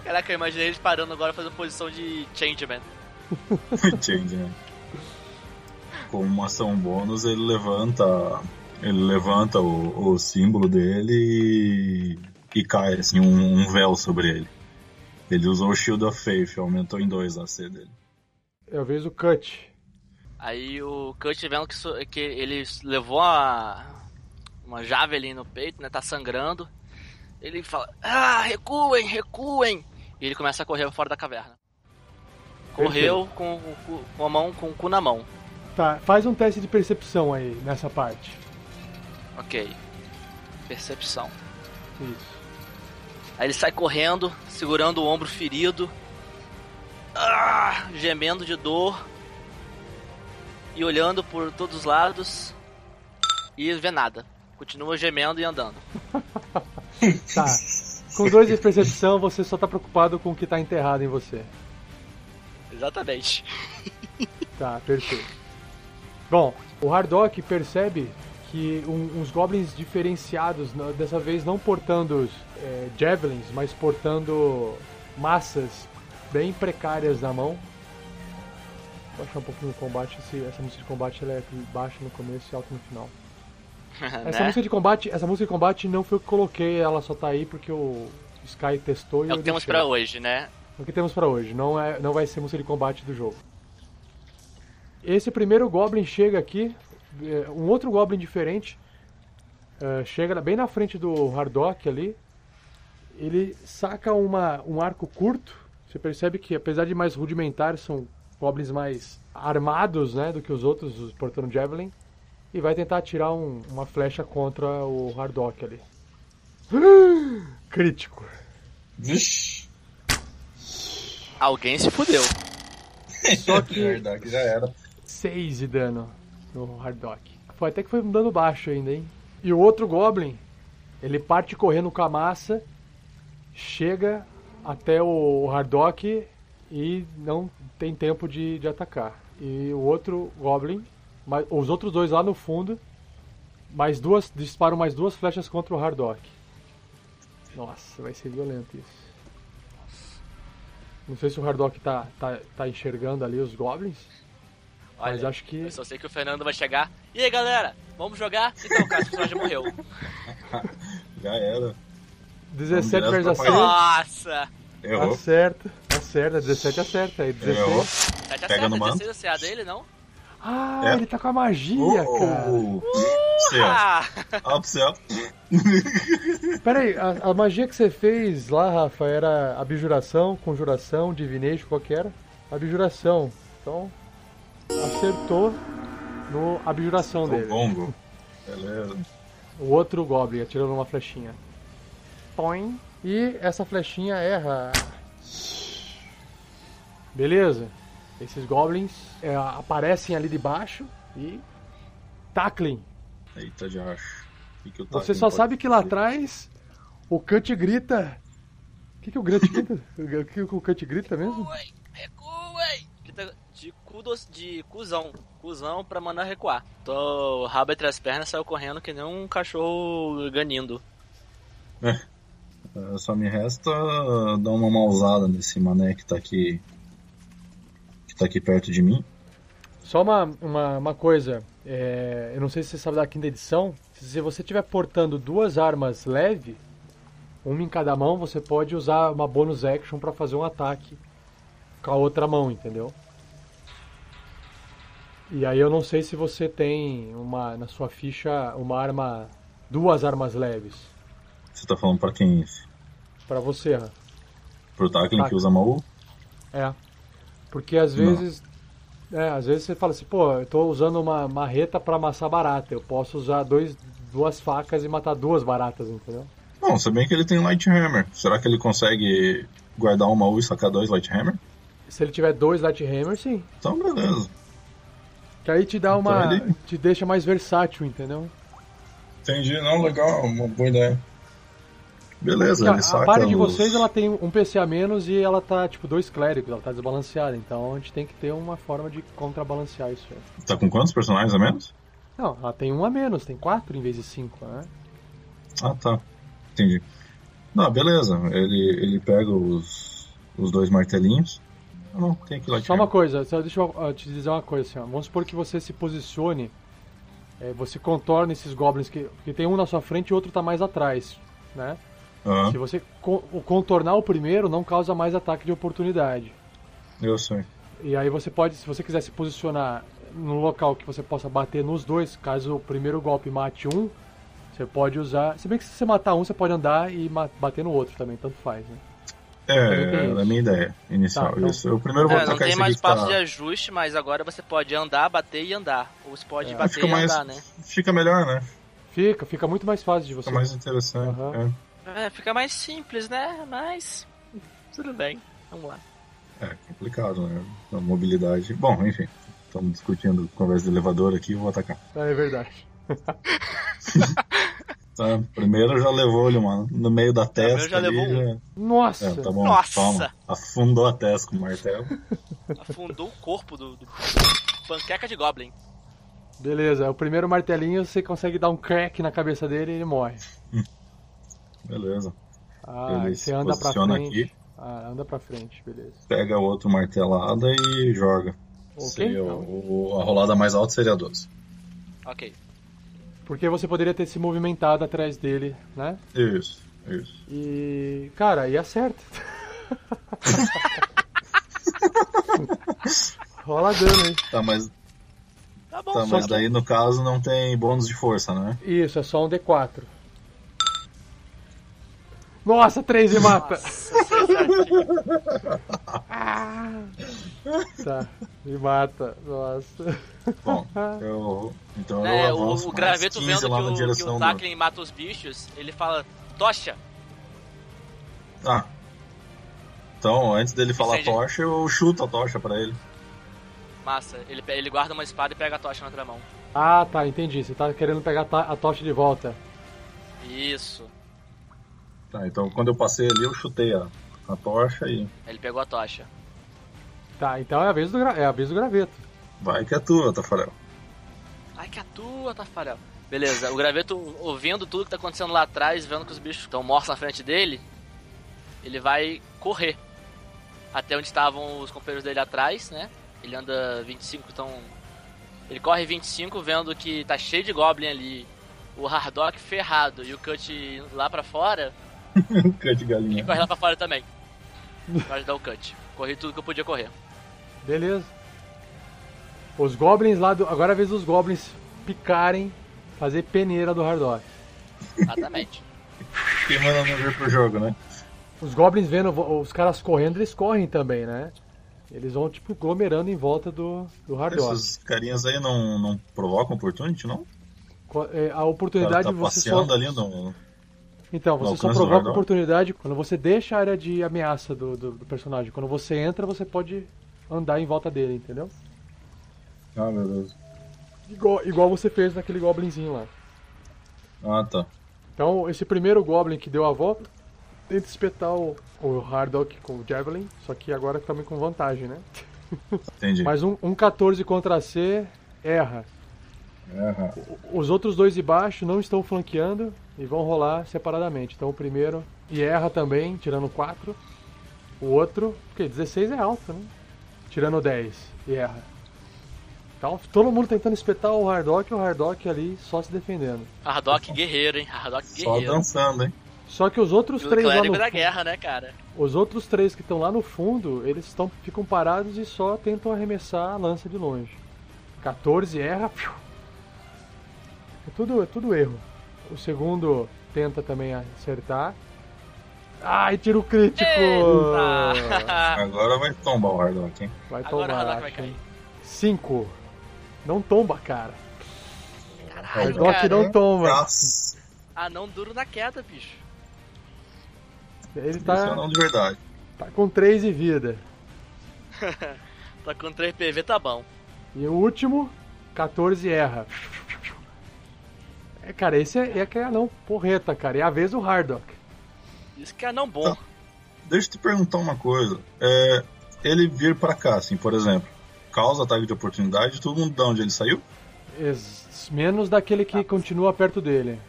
Caraca, eu imaginei eles parando agora fazendo posição de changeman. Change, né? *laughs* Com uma ação bônus ele levanta. Ele levanta o, o símbolo dele e, e cai assim um, um véu sobre ele. Ele usou o Shield of Faith, aumentou em 2 a AC dele. É a vez do Cut. Aí o Kurt vendo que, so- que ele levou a, uma javelin no peito, né? Tá sangrando. Ele fala: Ah, recuem, recuem! E ele começa a correr fora da caverna. Correu com, o cu- com a mão, com o cu na mão. Tá, faz um teste de percepção aí nessa parte. Ok. Percepção. Isso. Aí ele sai correndo, segurando o ombro ferido, ah, gemendo de dor e olhando por todos os lados e vê nada. Continua gemendo e andando. *laughs* Tá. Com dois de percepção, você só tá preocupado com o que tá enterrado em você. Exatamente. Tá, perfeito. Bom, o Hardock percebe que um- uns goblins diferenciados, n- dessa vez não portando é, javelins, mas portando massas bem precárias na mão. Vou achar um pouquinho no combate, esse- essa música de combate ela é baixa no começo e alta no final. *laughs* Essa né? música de combate, essa música de combate não foi eu que coloquei, ela só tá aí porque o Sky testou e É o que temos pra hoje, né? É o que temos pra hoje. Não, é, não vai ser música de combate do jogo. Esse primeiro Goblin chega aqui. É, Um outro Goblin diferente. é, chega bem na frente do Hardock ali. Ele saca uma, um arco curto. Você percebe que, apesar de mais rudimentares, são Goblins mais armados né, do que os outros, os portando Javelin. E vai tentar atirar um- uma flecha contra o Hardock ali. *gasps* Crítico. Vixe! Alguém se fudeu. *laughs* Só que Verdade, já era. 6 de dano no Hardock. Foi até que foi um dano baixo ainda, hein? E o outro Goblin, ele parte correndo com a massa, chega até o Hardock e não tem tempo de, de atacar. E o outro Goblin, mas- os outros dois lá no fundo, mais duas, disparam mais duas flechas contra o Hardock. Nossa, vai ser violento isso. Não sei se o Hardock tá, tá, tá enxergando ali os Goblins. Mas Olha, acho que. eu só sei que o Fernando vai chegar. E aí, galera? Vamos jogar? Então, cara, o personagem morreu. *laughs* Já era. 17 direto vezes pra acerta. Nossa! Errou. Acerta, acerta. 17 acerta. Aí 16. Errou. Tá de Pega no acerta, manto. 16 CA dele, não? Ah, É. ele tá com a magia, cara. Oh, céu. Ah! Ó pro céu. *laughs* Pera aí, a, a magia que você fez lá, Rafa, era abjuração, conjuração, divination, qual que era? Abjuração. Então, acertou no abjuração dele. gongo. Beleza. O outro Goblin atirando uma flechinha. Toim. E essa flechinha erra. Beleza. Esses Goblins é, aparecem ali de baixo e taclem. Eita, já acho. Que que Você só sabe que lá atrás o Cut grita. O que, que o Cut grita? *laughs* O que, que o Cut grita mesmo? Recuem! Recuem! Grita De, cudos, de cuzão. Cuzão pra mandar recuar. Então, o rabo entre as pernas saiu correndo que nem um cachorro ganindo. Eh, Só me resta dar uma mausada nesse mané que tá aqui. Que tá aqui perto de mim. Só uma, uma, uma coisa, é, eu não sei se você sabe da quinta edição, se você estiver portando duas armas leve, uma em cada mão, você pode usar uma bonus action para fazer um ataque com a outra mão, entendeu? E aí eu não sei se você tem uma na sua ficha uma arma, duas armas leves Você tá falando pra quem? para você, Rafa. Pro Tarkin Tá. que usa Maul? É. Porque às vezes. É, às vezes você fala assim, pô, eu tô usando uma marreta pra amassar barata. Eu posso usar dois, duas facas e matar duas baratas, entendeu? Não, se bem que ele tem Light Hammer. Será que ele consegue guardar um Maul e sacar dois Light Hammer? Se ele tiver dois Light Hammer, sim. Então, beleza. Que aí te dá uma. Então ele- te deixa mais versátil, entendeu? Entendi. Não, legal. Uma boa ideia. Beleza, Porque a, ele a saca party de os- vocês ela tem um PC a menos e ela tá, tipo, dois clérigos, ela tá desbalanceada. Então a gente tem que ter uma forma de contrabalancear isso aí. Tá com quantos personagens a menos? Não, ela tem um a menos, tem quatro em vez de cinco, né? Ah, tá. Entendi. Não, beleza. Ele, ele pega os, os dois martelinhos. Não, tem aquilo aqui. Só uma coisa, só deixa eu ah, te dizer uma coisa assim, ó. Vamos supor que você se posicione, é, você contorna esses goblins que. Porque tem um na sua frente e outro tá mais atrás, né? Aham, Se você contornar o primeiro, não causa mais ataque de oportunidade. eu sei. E aí você pode, se você quiser se posicionar num local que você possa bater nos dois, caso o primeiro golpe mate um, você pode usar. Se bem que se você matar um, você pode andar e bater no outro também, tanto faz, né? É, é a minha ideia inicial. Tá, então- Isso. Eu primeiro vou É, não tem mais espaço tá... de ajuste, mas agora você pode andar, bater e andar. Ou você pode É. bater Fica e mais, andar, né? fica melhor, né? Fica, fica muito mais fácil de você. Fica mais interessante. Aham. É, fica mais simples, né? Mas. Tudo bem. Vamos lá. É, é complicado, né? A mobilidade. Bom, enfim. Estamos discutindo conversa de elevador aqui, eu vou atacar. É, é verdade. *laughs* Tá, primeiro já levou-lhe uma no meio da testa. já ali, levou já- Nossa! É, tá bom, Nossa! toma. Afundou a testa com o martelo. *laughs* Afundou o corpo do, do panqueca de Goblin. Beleza, o primeiro martelinho você consegue dar um crack na cabeça dele e ele morre. *laughs* Beleza. Ah, Ele você anda pra frente. aqui. Ah, anda pra frente, beleza. Pega outro martelada e joga. Ok, Seria então. o- a rolada mais alta seria 12. Ok. Porque você poderia ter se movimentado atrás dele, né? Isso, isso. E. Cara, aí acerta. *laughs* Rola dano aí. Tá, mas, Tá bom, tá, só mas que- daí no caso não tem bônus de força, né? Isso, é só um D4. Nossa, 3 e mata! Nossa. *laughs* Tá, me mata. Nossa. Bom, *laughs* eu. Então É, eu o, avanço o mais graveto 15 vendo lá que o, que direção o do. Taklin mata os bichos, ele fala, tocha! Ah. Então, antes dele falar Incende. tocha, eu chuto a tocha pra ele. Massa, ele, ele guarda uma espada e pega a tocha na outra mão. Ah, tá, entendi. Você tá querendo pegar a tocha de volta. Isso. Tá, então quando eu passei ali, eu chutei a, a tocha e. Ele pegou a tocha. Tá, então é a vez do, gra... é a vez do graveto. Vai que é tua, Tafarel. Ai, que a tua, Tafarel. Beleza, o graveto, ouvindo tudo que tá acontecendo lá atrás, vendo que os bichos estão mortos na frente dele, ele vai correr até onde estavam os companheiros dele atrás, né? Ele anda 25, então. Ele corre 25, vendo que tá cheio de Goblin ali. O Hardock ferrado e o Cut lá pra fora. *laughs* Cut galinha. corre lá pra fora também. Pra ajudar o Cut. Corri tudo que eu podia correr. Beleza. Os goblins lá do. Agora é a vez dos goblins picarem, fazer peneira do Hardock. Exatamente. Quem manda não vir pro jogo, né? Os goblins vendo os caras correndo, eles correm também, né? Eles vão, tipo, aglomerando em volta do, do Hardock. Esses carinhas aí não, não provocam opportunity, não? É, A oportunidade tá você só. ali no. Então, no você só provoca oportunidade quando você deixa a área de ameaça do, do, do personagem. Quando você entra, você pode andar em volta dele, entendeu? Ah, meu Deus. Igual, igual você fez naquele goblinzinho lá. Ah, tá. Então, esse primeiro Goblin que deu a volta, tenta espetar o, o Hardock com o Javelin, só que agora também com vantagem, né? Entendi. Mas um, um 14 contra C erra. O- Os outros dois de baixo não estão flanqueando e vão rolar separadamente. Então, o primeiro e erra também, tirando 4. O outro, porque 16 é alto, né? Tirando 10 e erra. Então, todo mundo tentando espetar o Hardock e o Hardock ali só se defendendo. Hardock guerreiro, hein? Hardock Só guerreiro. dançando, hein? Só que os outros O três lá no da guerra, né, cara? Os outros três que estão lá no fundo, eles estão, ficam parados e só tentam arremessar a lança de longe. 14 erra. piu. É tudo, é tudo erro. O segundo tenta também acertar. Ai, tiro crítico! Eita! Agora vai tombar o Hardock, hein? Vai Agora o. Hardock vai cair. 5. Não tomba, cara. Caralho, Hardock cara. não tomba. Nossa, Ah, não duro na queda, bicho. Ele isso é tá, não de verdade. tá com 3 de vida. *laughs* tá com 3 PV, tá bom. E o último, 14 erra. É, cara, esse é, é que é não porreta, cara. É a vez do Hardock. Isso que é não bom. Tá. Deixa eu te perguntar uma coisa. É, ele vir pra cá, assim, por exemplo, causa ataque de oportunidade, todo mundo de onde ele saiu? Ex- menos daquele que continua perto dele.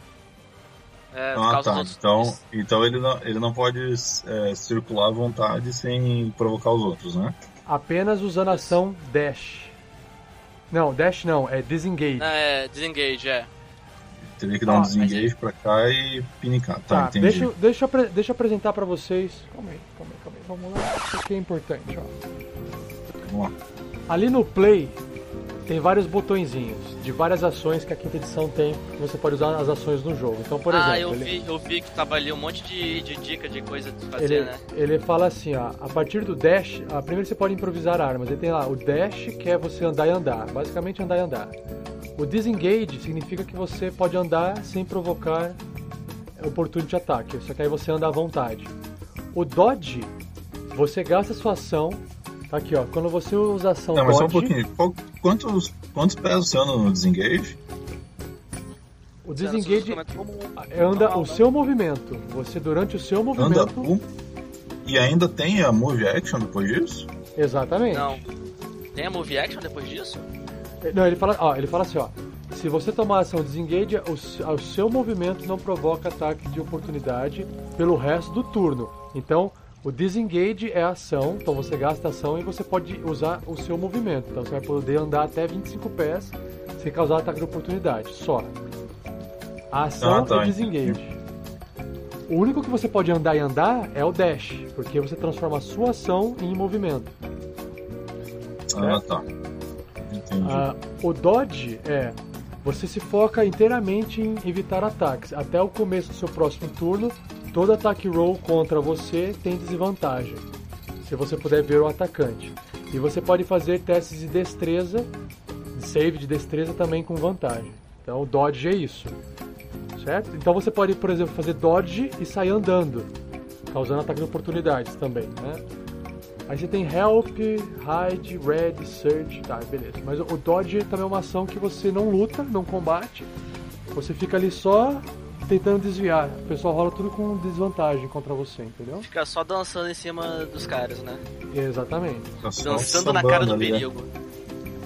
É, Ah, tá. dos Então, então ele, não, ele não pode é, circular à vontade sem provocar os outros, né? Apenas usando a ação dash. Não, dash não, é disengage. É, desengage, é. Teria que dar Ah, um mas desengage pra cá e pinicar. Tá, Tá, entendi. deixa, eu- deixa, eu deixa eu apresentar pra vocês. Calma aí, calma aí, calma aí. Vamos lá, isso aqui é importante, ó. Vamos lá. Ali no Play tem vários botõezinhos de várias ações que a quinta edição tem. que Você pode usar as ações no jogo. Então, por ah, exemplo, eu ele, vi, eu vi que tava ali um monte de, de dica de coisa de fazer, ele, né? ele fala assim, ó, a partir do dash, ah, primeiro você pode improvisar armas. Ele tem lá o dash, que é você andar e andar, basicamente andar e andar. O disengage significa que você pode andar sem provocar oportunity ataque, só que aí você anda à vontade. O dodge, você gasta a sua ação, aqui ó, quando você usa a ação Não, mas só um pouquinho. Qual- quantos, quantos pés você anda no desengage? o disengage Como... anda o né? seu movimento. Você durante o seu Anda movimento, um. E ainda tem a move action depois disso? exatamente. Não. Tem a move action depois disso? Não, ele fala, ó, ele fala assim, ó. Se você tomar ação disengage, o, o seu movimento não provoca ataque de oportunidade pelo resto do turno. Então, o disengage é ação, então você gasta ação e você pode usar o seu movimento. Então você vai poder andar até 25 pés sem causar ataque de oportunidade, só. A ação Ah, tá, é o disengage. O único que você pode andar e andar é o dash, porque você transforma a sua ação em movimento. Ah, tá. Entendi. Ah, o dodge é você se foca inteiramente em evitar ataques. Até o começo do seu próximo turno, todo ataque roll contra você tem desvantagem. Se você puder ver o atacante. E você pode fazer testes de destreza, de save de destreza também com vantagem. Então o dodge é isso. Certo? Então você pode, por exemplo, fazer dodge e sair andando, causando ataque de oportunidades também, né? Aí você tem Help, Hide, Red, Search, tá, beleza. Mas o Dodge também é uma ação que você não luta, não combate. Você fica ali só tentando desviar. O pessoal rola tudo com desvantagem contra você, entendeu? Fica só dançando em cima dos caras, né? Exatamente. Só Dançando na cara do ali, né? perigo.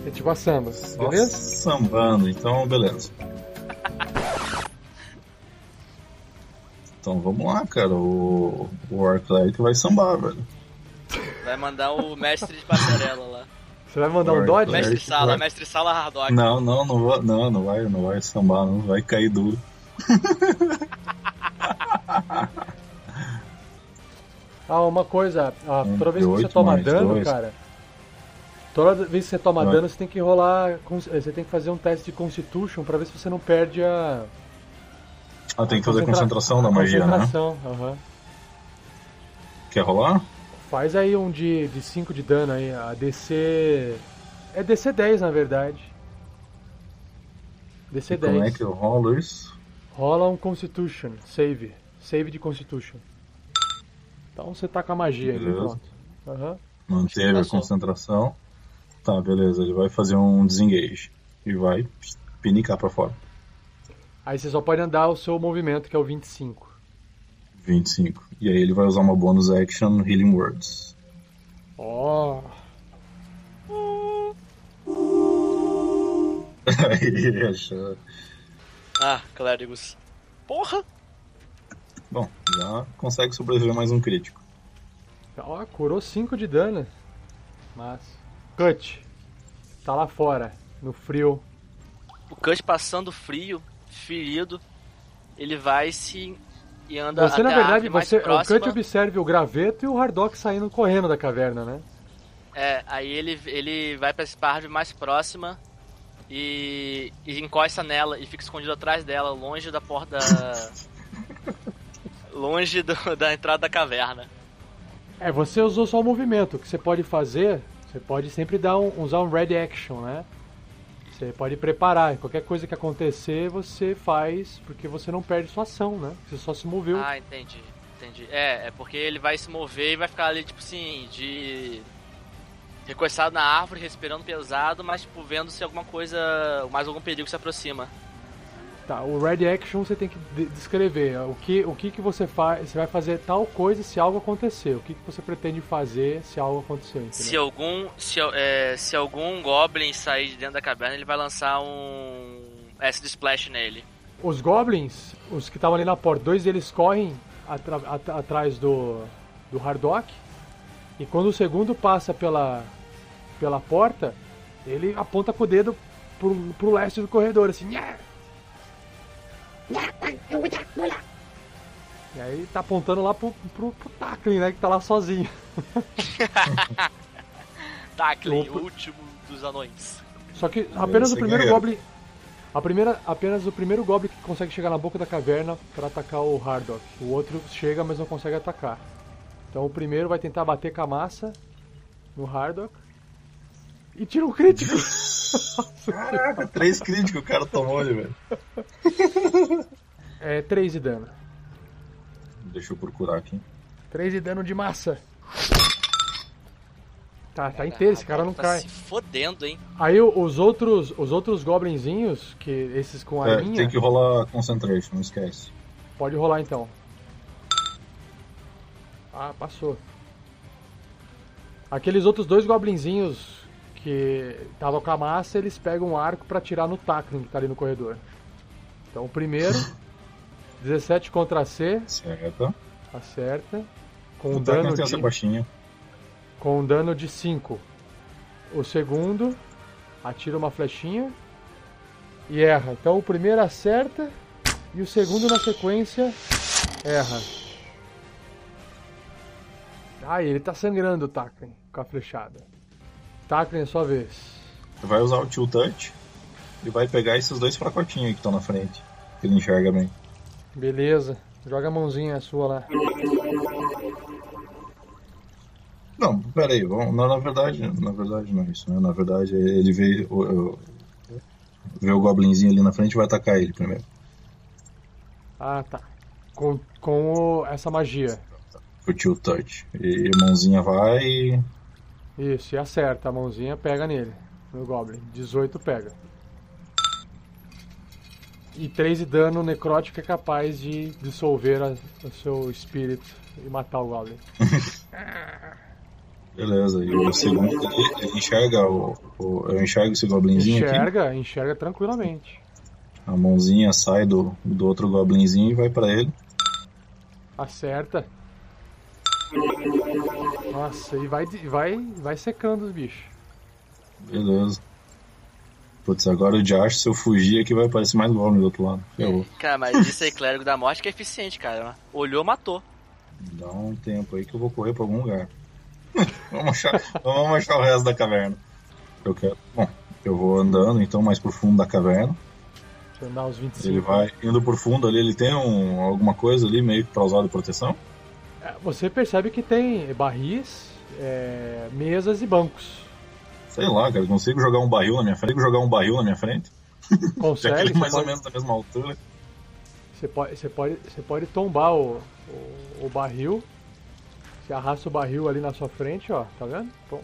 É tipo a samba, Só beleza? sambando, então beleza. Então vamos lá, cara. O, o War Cleric vai sambar, velho. Vai mandar o mestre de passarela lá. Você vai mandar um Lord, Dodge? Mestre Sala, vai. mestre Sala Hardock. Não, não, não vai, não, não vai, não vai sambar, não vai cair duro. *laughs* Ah, uma coisa, ah, toda vez que você toma dano, dois. cara. Toda vez que você toma dano, você tem que rolar. eh, Você tem que fazer um teste de Constitution pra ver se você não perde a. Ah, tem que fazer concentra- concentração da magia, né? concentração. Quer rolar? Faz aí um de 5 de, dano aí, a DC. É DC 10 na verdade. DC E como é 10. que eu rolo isso? Rola um Constitution, save. Save de Constitution. Então você tá com a magia aí, pronto. Aham. Manteve a concentração. Tá, beleza. Ele vai fazer um desengage. E vai pinicar pra fora. Aí você só pode andar o seu movimento, que é o 25. 25. E aí ele vai usar uma bonus action Healing Words. Ó. *laughs* Aí, achou. Ah, clérigos. Porra! Bom, já consegue sobreviver mais um crítico. Ó, curou 5 de dano. Mas. Cut. Tá lá fora, no frio. O Cut passando frio, ferido, ele vai se e anda Você, até na a verdade, você, o. Cut observe o graveto e o Hardock saindo correndo da caverna, né? É, aí ele, ele vai pra essa árvore mais próxima e, e encosta nela e fica escondido atrás dela, longe da porta *laughs* longe do- da entrada da caverna. É, você usou só o movimento. O que você pode fazer, você pode sempre dar um, usar um red action, né? Você pode preparar. Qualquer coisa que acontecer, você faz, porque você não perde sua ação, né? Você só se moveu. Ah, entendi. Entendi. É, é porque ele vai se mover e vai ficar ali, tipo assim, de. Recoçado na árvore, respirando pesado, mas tipo, vendo se alguma coisa, mais algum perigo se aproxima. Tá, o Red Action você tem que de- descrever o que, o que, que você faz. Você vai fazer tal coisa se algo acontecer. O que, que você pretende fazer se algo acontecer, entendeu? Se algum, se, é, se algum Goblin sair de dentro da caverna, ele vai lançar um Acid Splash nele. Os Goblins, os que estavam ali na porta, dois deles correm atra- at- atrás do, do Hardock. E quando o segundo passa pela, pela porta, ele aponta com o dedo pro, pro leste do corredor, assim. "Nhá!" E aí tá apontando lá pro, pro, pro Tacklin, né? Que tá lá sozinho. *laughs* Tacklin, o último dos anões. Só que apenas o primeiro guerreiro. Goblin. A primeira, apenas o primeiro Goblin que consegue chegar na boca da caverna para atacar o Hardock. O outro chega, mas não consegue atacar. Então o primeiro vai tentar bater com a massa no Hardock. E tira um crítico! *laughs* Caraca, três críticos o cara tomou ali, velho. É 3 de dano. Deixa eu procurar aqui. 3 de dano de massa. Tá, tá inteiro, esse cara não tá cai. se fodendo, hein? Aí os outros, os outros goblinzinhos, que esses com É, arminha, tem que rolar concentration, não esquece. pode rolar então. Ah, passou. Aqueles outros dois goblinzinhos que estavam com a massa, eles pegam um arco pra atirar no Tacklin que tá ali no corredor. Então o primeiro, *laughs* 17 contra C, Certo. acerta. Com um O Tacklin dano de... baixinha. com um dano de 5. O segundo atira uma flechinha e erra. Então o primeiro acerta e o segundo na sequência erra. Ah, ele tá sangrando o Tacklin com a flechada. Tacklin é sua vez. Vai usar o Tilt Touch e vai pegar esses dois fracotinhos aí que estão na frente. Que ele enxerga bem. Beleza. Joga a mãozinha sua lá. Não, pera aí, vamos, na, na verdade, na verdade não é isso, né? Na verdade ele vê o, vê o goblinzinho ali na frente e vai atacar ele primeiro. Ah, tá. Com, com o- essa magia. O Tilt Touch. E a mãozinha vai Isso, e acerta. A mãozinha pega nele. No Goblin. 18 pega. E 3 de dano necrótico é capaz de dissolver a- o seu espírito e matar o Goblin. *laughs* beleza. E o segundo enxerga o, o- Eu enxergo esse goblinzinho aqui. Enxerga, enxerga tranquilamente. A mãozinha sai do, do outro goblinzinho e vai pra ele. Acerta. Nossa, e vai, vai, vai secando os bichos. Beleza. Putz, agora o Josh, se eu fugir aqui, vai aparecer mais goblin do outro lado. Ferrou. Cara, mas isso aí, clérigo da morte, que é eficiente, cara. Olhou, matou. Dá um tempo aí que eu vou correr pra algum lugar. *laughs* vamos, achar, vamos achar o resto da caverna. Eu quero. Bom, eu vou andando então mais pro fundo da caverna. Deixa eu andar uns 25. Ele vai indo pro fundo ali, ele tem um, alguma coisa ali meio que pra usar de proteção? É, Você percebe que tem barris, é, mesas e bancos. Sei lá, cara, eu consigo jogar um barril na minha frente. Consigo jogar um barril na minha frente? *laughs* Consegue, você mais ou pode- menos da mesma altura. Você pode, você pode, você pode tombar o, o, o barril. Você arrasta o barril ali na sua frente, ó, tá vendo? Bom.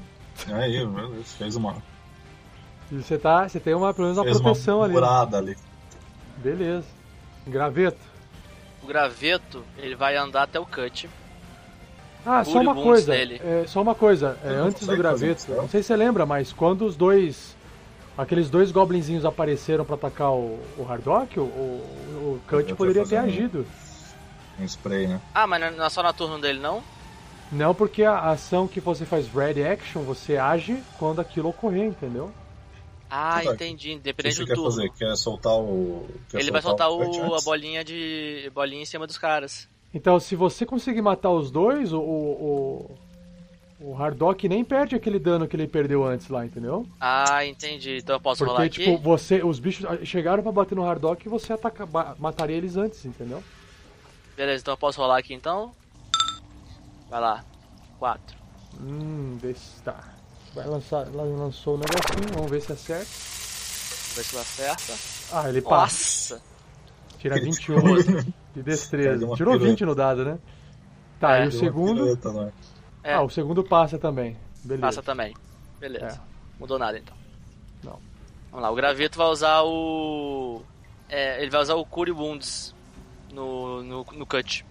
Aí, fez uma, E você tá, você tem uma pelo menos uma fez proteção uma ali. né? ali. Beleza. Graveto. O graveto, ele vai andar até o cut. Ah, só uma coisa. É, só uma coisa. é, antes do graveto, spell? não sei se você lembra, mas quando os dois, aqueles dois goblinzinhos apareceram pra atacar o, o Hardock, o, o, o Cut poderia ter agido. Um spray, né? Ah, mas não é só na turno dele, não? Não porque a ação que você faz Red Action, você age quando aquilo ocorrer, entendeu? Ah, Tá. entendi. O você do quer turno. fazer? Quer soltar o. quer Ele vai soltar o, cut a bolinha de. bolinha em cima dos caras. Então, se você conseguir matar os dois, o, o, o, Hardock nem perde aquele dano que ele perdeu antes lá, entendeu? Ah, entendi. Então eu posso rolar Porque, aqui? tipo, você, os bichos chegaram pra bater no Hardock e você ataca, mataria eles antes, entendeu? Beleza, então eu posso rolar aqui então? Vai lá. 4. Hum, desse, tá. Vai lançar, lançou o negocinho, vamos ver se acerta. Ver se acerta. Ah, ele passa. Nossa! Tira 21 de destreza. Tirou pirueta. 20 no dado, né? Tá, É. e o segundo. lá. É, Ah, o segundo passa também. Beleza. passa também. Beleza. É. Mudou nada então. Não. Vamos lá, o graveto vai usar o. É, ele vai usar o Cure Wounds no, no, no cut.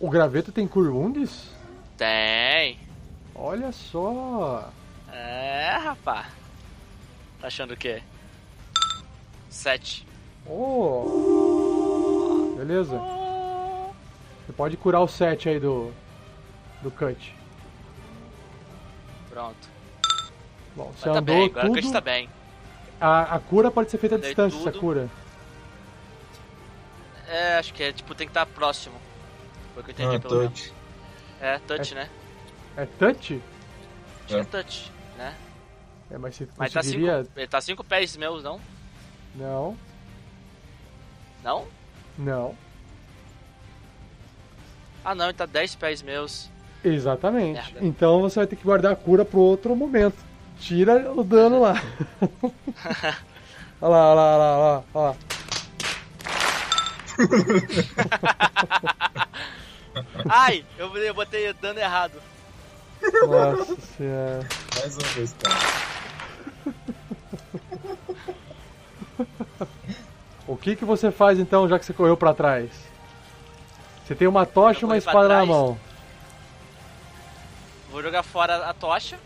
O graveto tem Cure Wounds? Tem. Olha só. É, rapá. Tá achando o quê? Sete. Oh. Beleza. Você pode curar o 7 aí do. do cut. Pronto. Bom, você Mas tá andou bem, agora o tudo. cut tá bem. A, a cura pode ser feita à Andei distância, essa tudo. cura. É, acho que é tipo, tem que estar próximo. Foi o que eu entendi Ah, pelo menos. touch. É, touch, né? É touch? Acho que é É. touch, né? É, mas você Mas tá conseguiria. cinco, ele tá cinco pés meus, não? Não, Não? Não. Ah não, ele tá 10 pés meus. Exatamente. Merda. Então você vai ter que guardar a cura pro outro momento. Tira o dano lá. *laughs* olha lá, olha lá, olha lá, olha lá. *laughs* Ai, eu, botei dano errado. Nossa senhora. Mais uma vez, cara. O que que você faz então, já que você correu pra trás? Você tem uma tocha e uma espada na mão. Vou jogar fora a tocha.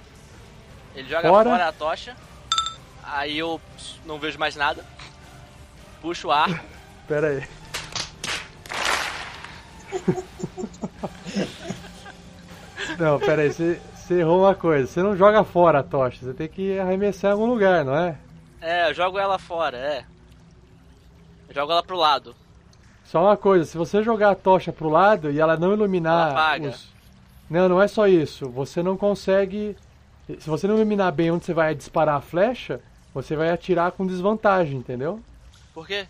Ele joga Fora. fora, a tocha. Aí eu não vejo mais nada. Puxo o arco. *laughs* Pera aí. *laughs* Não, pera aí, você, você errou uma coisa. Você não joga fora a tocha, você tem que arremessar em algum lugar, não é? É, eu jogo ela fora, é. Eu jogo ela pro lado. Só uma coisa, se você jogar a tocha pro lado e ela não iluminar Ela apaga. os... Não, não é só isso. Você não consegue... Se você não iluminar bem onde você vai disparar a flecha, você vai atirar com desvantagem, entendeu? Por quê?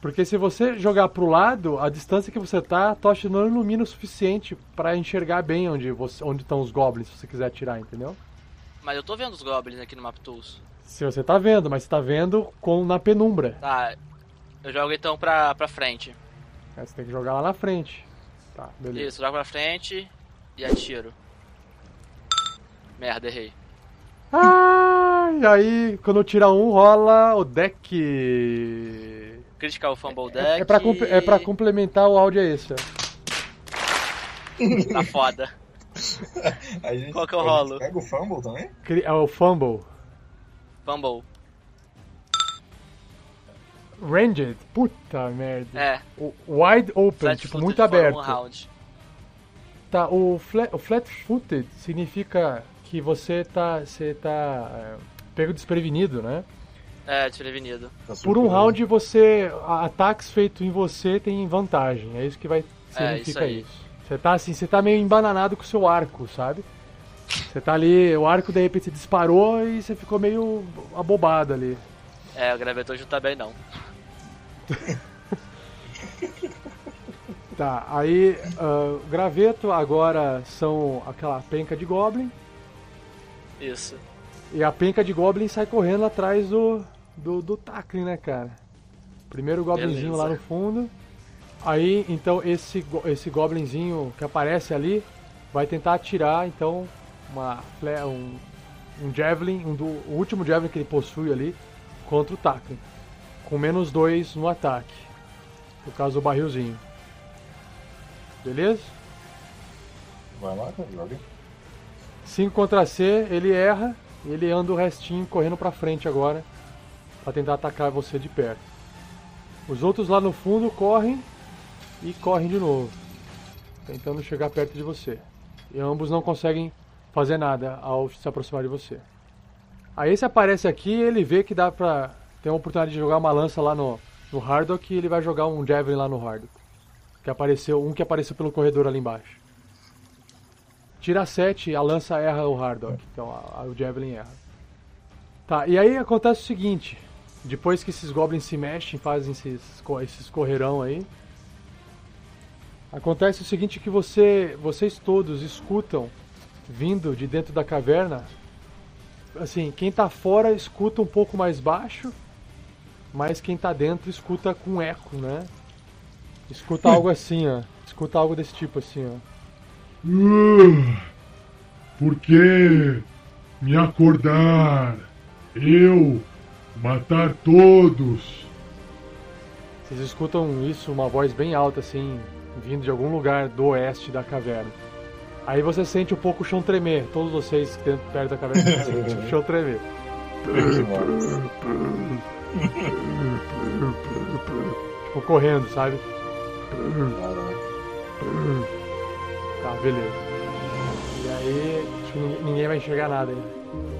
Porque se você jogar pro lado, a distância que você tá, a tocha não ilumina o suficiente pra enxergar bem onde você, onde estão os goblins, se você quiser atirar, entendeu? Mas eu tô vendo os goblins aqui no Map Tools. Se você tá vendo, mas você tá vendo com na penumbra. Tá. Eu jogo então pra, pra frente. Aí você tem que jogar lá na frente. Tá, beleza. Isso, jogo pra frente e atiro. Merda, errei. Ah, e aí, quando tira um, rola o deck. Critical Fumble É, Deck. é, pra, é pra complementar o áudio é esse. Tá foda. *laughs* A gente, Qual que eu rolo? Pega o fumble também? É o fumble. Fumble. Ranged, puta merda. É. O wide open, Flat tipo, footed muito aberto. Um round. Tá, o, flat, o flat-footed significa que você tá, você tá é, pego desprevenido, né? É, desprevenido. Tá Por um round você, ataques feitos em você tem vantagem, é isso que vai É, significa isso aí. isso. Você tá assim, você tá meio embananado com o seu arco, sabe? Você tá ali, o arco de repente disparou e você ficou meio abobado ali. É, o gravetor não tá bem não. *laughs* Tá, aí o graveto agora são aquela penca de goblin Isso. e a penca de goblin sai correndo atrás do do, do Tacklin, né, cara? Primeiro goblinzinho Beleza. lá no fundo. Aí, então esse esse goblinzinho que aparece ali vai tentar atirar então uma um, um javelin, um do, o último javelin que ele possui ali contra o Tacklin, com menos dois no ataque. No caso do barrilzinho. Beleza? Vai lá, joga. 5 contra C, ele erra, e ele anda o restinho correndo pra frente agora pra tentar atacar você de perto. Os outros lá no fundo correm e correm de novo, tentando chegar perto de você. E ambos não conseguem fazer nada ao se aproximar de você. Aí esse aparece aqui, ele vê que dá pra ter uma oportunidade de jogar uma lança lá no, no Hardock e ele vai jogar um Javelin lá no Hardock. Que apareceu, um que apareceu pelo corredor ali embaixo. Tira 7, a lança erra o Hardock. Então a, a- o Javelin erra. Tá, e aí acontece o seguinte: depois que esses goblins se mexem, fazem esses, esses correirão aí. Acontece o seguinte que você, vocês todos escutam vindo de dentro da caverna. Assim, quem tá fora escuta um pouco mais baixo, mas quem tá dentro escuta com eco, né? Escuta algo assim, ó. Escuta algo desse tipo assim, ó. Por quê? me acordar. Eu matar todos. Vocês escutam isso, uma voz bem alta assim, vindo de algum lugar do oeste da caverna. Aí você sente um pouco o chão tremer. Todos vocês dentro, perto da caverna *laughs* sentem o chão tremer. Tipo, correndo, sabe? Tá, beleza. E aí, tipo, ninguém- ninguém vai enxergar nada ainda.